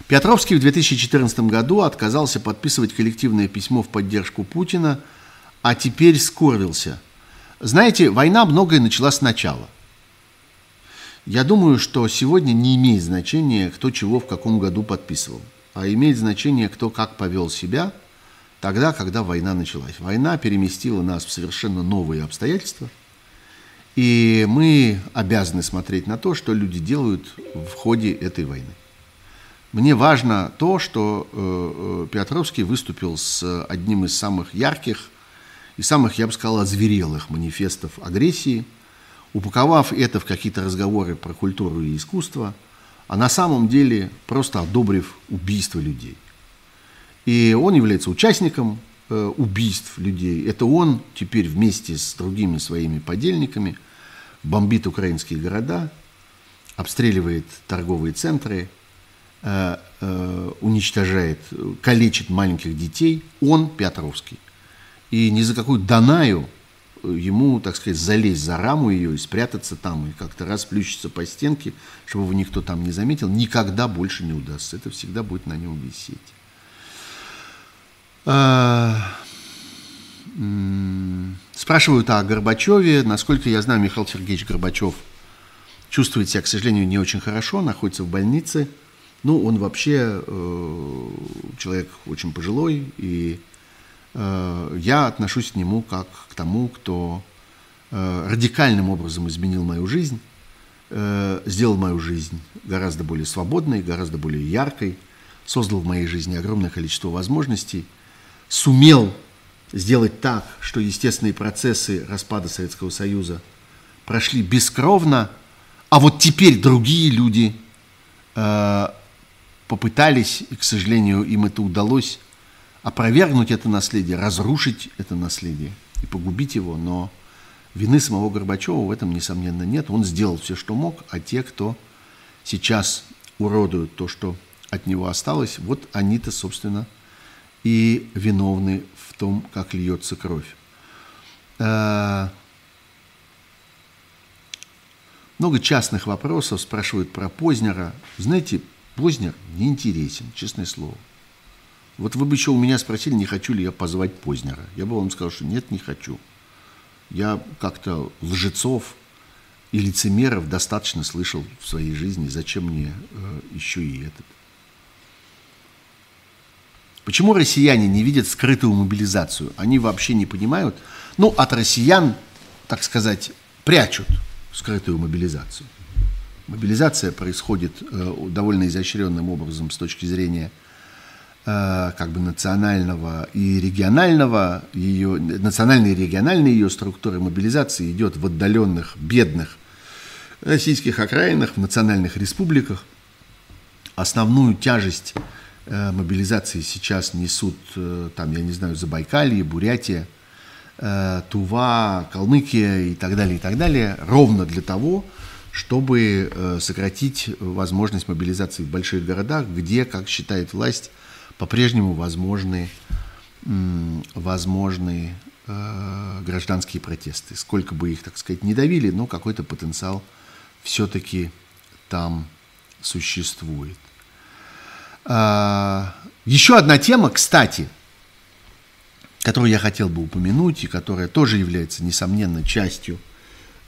Петровский в 2014 году отказался подписывать коллективное письмо в поддержку Путина, а теперь скорбился. Знаете, война многое начала сначала. Я думаю, что сегодня не имеет значения, кто чего в каком году подписывал, а имеет значение, кто как повел себя тогда, когда война началась. Война переместила нас в совершенно новые обстоятельства, и мы обязаны смотреть на то, что люди делают в ходе этой войны. Мне важно то, что э, э, Петровский выступил с одним из самых ярких и самых, я бы сказал, озверелых манифестов агрессии, упаковав это в какие-то разговоры про культуру и искусство, а на самом деле просто одобрив убийство людей. И он является участником э, убийств людей. Это он теперь вместе с другими своими подельниками бомбит украинские города, обстреливает торговые центры, уничтожает, калечит маленьких детей, он Петровский. И ни за какую Данаю ему, так сказать, залезть за раму ее и спрятаться там, и как-то расплющиться по стенке, чтобы его никто там не заметил, никогда больше не удастся. Это всегда будет на нем висеть. А, спрашивают о Горбачеве. Насколько я знаю, Михаил Сергеевич Горбачев чувствует себя, к сожалению, не очень хорошо, находится в больнице – ну, он вообще э, человек очень пожилой, и э, я отношусь к нему как к тому, кто э, радикальным образом изменил мою жизнь, э, сделал мою жизнь гораздо более свободной, гораздо более яркой, создал в моей жизни огромное количество возможностей, сумел сделать так, что естественные процессы распада Советского Союза прошли бескровно, а вот теперь другие люди э, попытались, и, к сожалению, им это удалось, опровергнуть это наследие, разрушить это наследие и погубить его, но вины самого Горбачева в этом, несомненно, нет. Он сделал все, что мог, а те, кто сейчас уродуют то, что от него осталось, вот они-то, собственно, и виновны в том, как льется кровь. Э, много частных вопросов спрашивают про Познера. Знаете, Познер не интересен, честное слово. Вот вы бы еще у меня спросили, не хочу ли я позвать Познера. Я бы вам сказал, что нет, не хочу. Я как-то лжецов и лицемеров достаточно слышал в своей жизни. Зачем мне э, еще и этот? Почему россияне не видят скрытую мобилизацию? Они вообще не понимают. Ну, от россиян, так сказать, прячут скрытую мобилизацию. Мобилизация происходит э, довольно изощренным образом с точки зрения э, как бы национального и регионального ее национальной и региональной ее структуры мобилизации идет в отдаленных бедных российских окраинах в национальных республиках. Основную тяжесть Э, мобилизации сейчас несут, там, я не знаю, Забайкалье, Бурятия, Тува, Калмыкия и так далее, и так далее, ровно для того, сократить возможность мобилизации в больших городах, где, как считает власть, по-прежнему возможны, возможны гражданские протесты. Сколько бы их, так сказать, не давили, но какой-то потенциал все-таки там существует. А, еще одна тема, кстати, которую я хотел бы упомянуть, и которая тоже является, несомненно, частью э,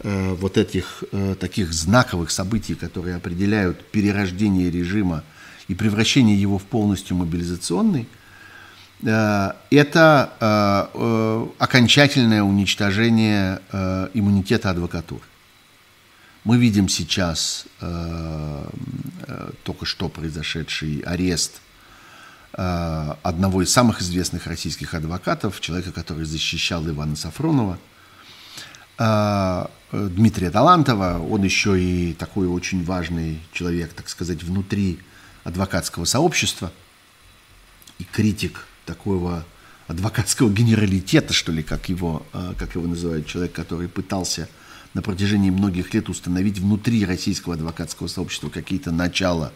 вот этих э, таких знаковых событий, которые определяют перерождение режима и превращение его в полностью мобилизационный, э, это окончательное уничтожение иммунитета адвокатуры. Мы видим сейчас э, э, только что произошедший арест э, одного из самых известных российских адвокатов, человека, который защищал Ивана Сафронова, э, Дмитрия Талантова. Он еще и такой очень важный человек, так сказать, внутри адвокатского сообщества и критик такого адвокатского генералитета, что ли, как его, э, как его называют, человек, который пытался на протяжении многих лет установить внутри российского адвокатского сообщества какие-то начала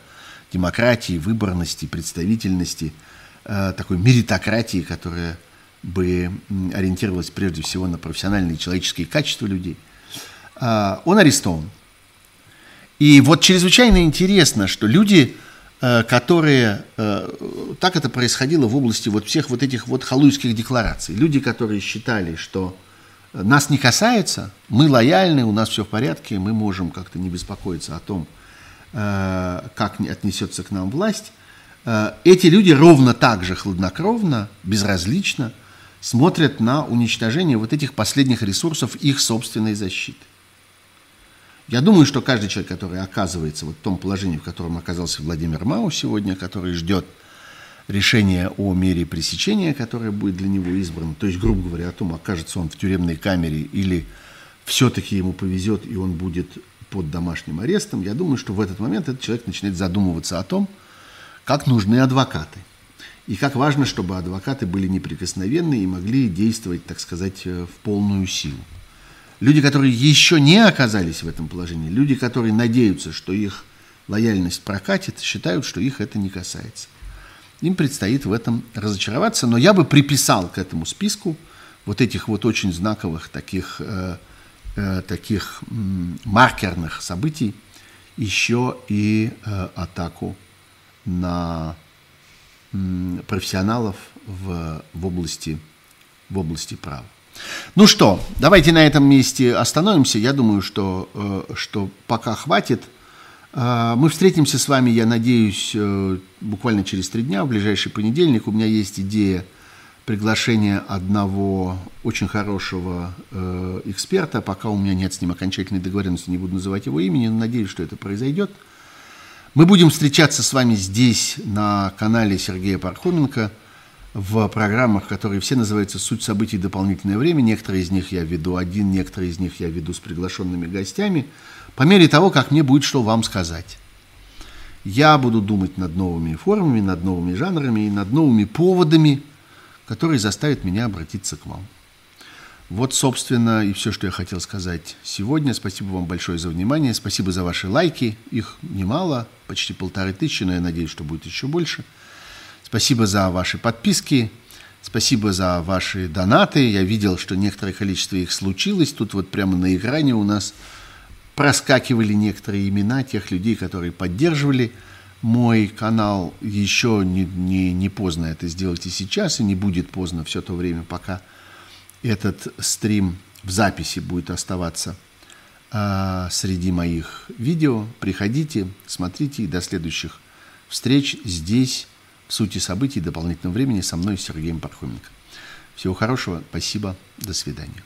демократии, выборности, представительности, э, такой меритократии, которая бы ориентировалась прежде всего на профессиональные человеческие качества людей, э, он арестован. И вот чрезвычайно интересно, что люди, э, которые... Так это происходило в области вот всех вот этих вот халуйских деклараций. Люди, которые считали, что нас не касается, мы лояльны, у нас все в порядке, мы можем как-то не беспокоиться о том, э, как отнесется к нам власть. Э, эти люди ровно так же хладнокровно, безразлично смотрят на уничтожение вот этих последних ресурсов их собственной защиты. Я думаю, что каждый человек, который оказывается вот в том положении, в котором оказался Владимир Мау сегодня, который ждет решение о мере пресечения, которое будет для него избрано, то есть, грубо говоря, о том, окажется он в тюремной камере или все-таки ему повезет и он будет под домашним арестом, я думаю, что в этот момент этот человек начинает задумываться о том, как нужны адвокаты. И как важно, чтобы адвокаты были неприкосновенны и могли действовать, так сказать, э, в полную силу. Люди, которые еще не оказались в этом положении, люди, которые надеются, что их лояльность прокатит, считают, что их это не касается. Им предстоит в этом разочароваться, но я бы приписал к этому списку вот этих вот очень знаковых таких, э, э, таких э, маркерных событий еще и э, атаку на профессионалов в, в, области, в области права. Ну что, давайте на этом месте остановимся. Я думаю, что, э, что пока хватит. А, мы встретимся с вами, я надеюсь, э, буквально через три дня, в ближайший понедельник. У меня есть идея приглашения одного очень хорошего э, эксперта. Пока у меня нет с ним окончательной договоренности, не буду называть его имени, но надеюсь, что это произойдет. Мы будем встречаться с вами здесь, на канале Сергея Пархоменко, в программах, которые все называются «Суть событий. Дополнительное время». Некоторые из них я веду один, некоторые из них я веду с приглашенными гостями – по мере того, как мне будет что вам сказать. Я буду думать над новыми формами, над новыми жанрами и над новыми поводами который заставит меня обратиться к вам. Вот, собственно, и все, что я хотел сказать сегодня. Спасибо вам большое за внимание. Спасибо за ваши лайки. Их немало, почти полторы тысячи, но я надеюсь, что будет еще больше. Спасибо за ваши подписки. Спасибо за ваши донаты. Я видел, что некоторое количество их случилось. Тут вот прямо на экране у нас проскакивали некоторые имена тех людей, которые поддерживали мой канал. Еще не, не, не поздно это сделать и сейчас, и не будет поздно все то время, пока этот стрим в записи будет оставаться а, среди моих видео. Приходите, смотрите и до следующих встреч здесь, в сути событий дополнительного времени со мной, Сергеем Пархоменко. Всего хорошего, спасибо, до свидания.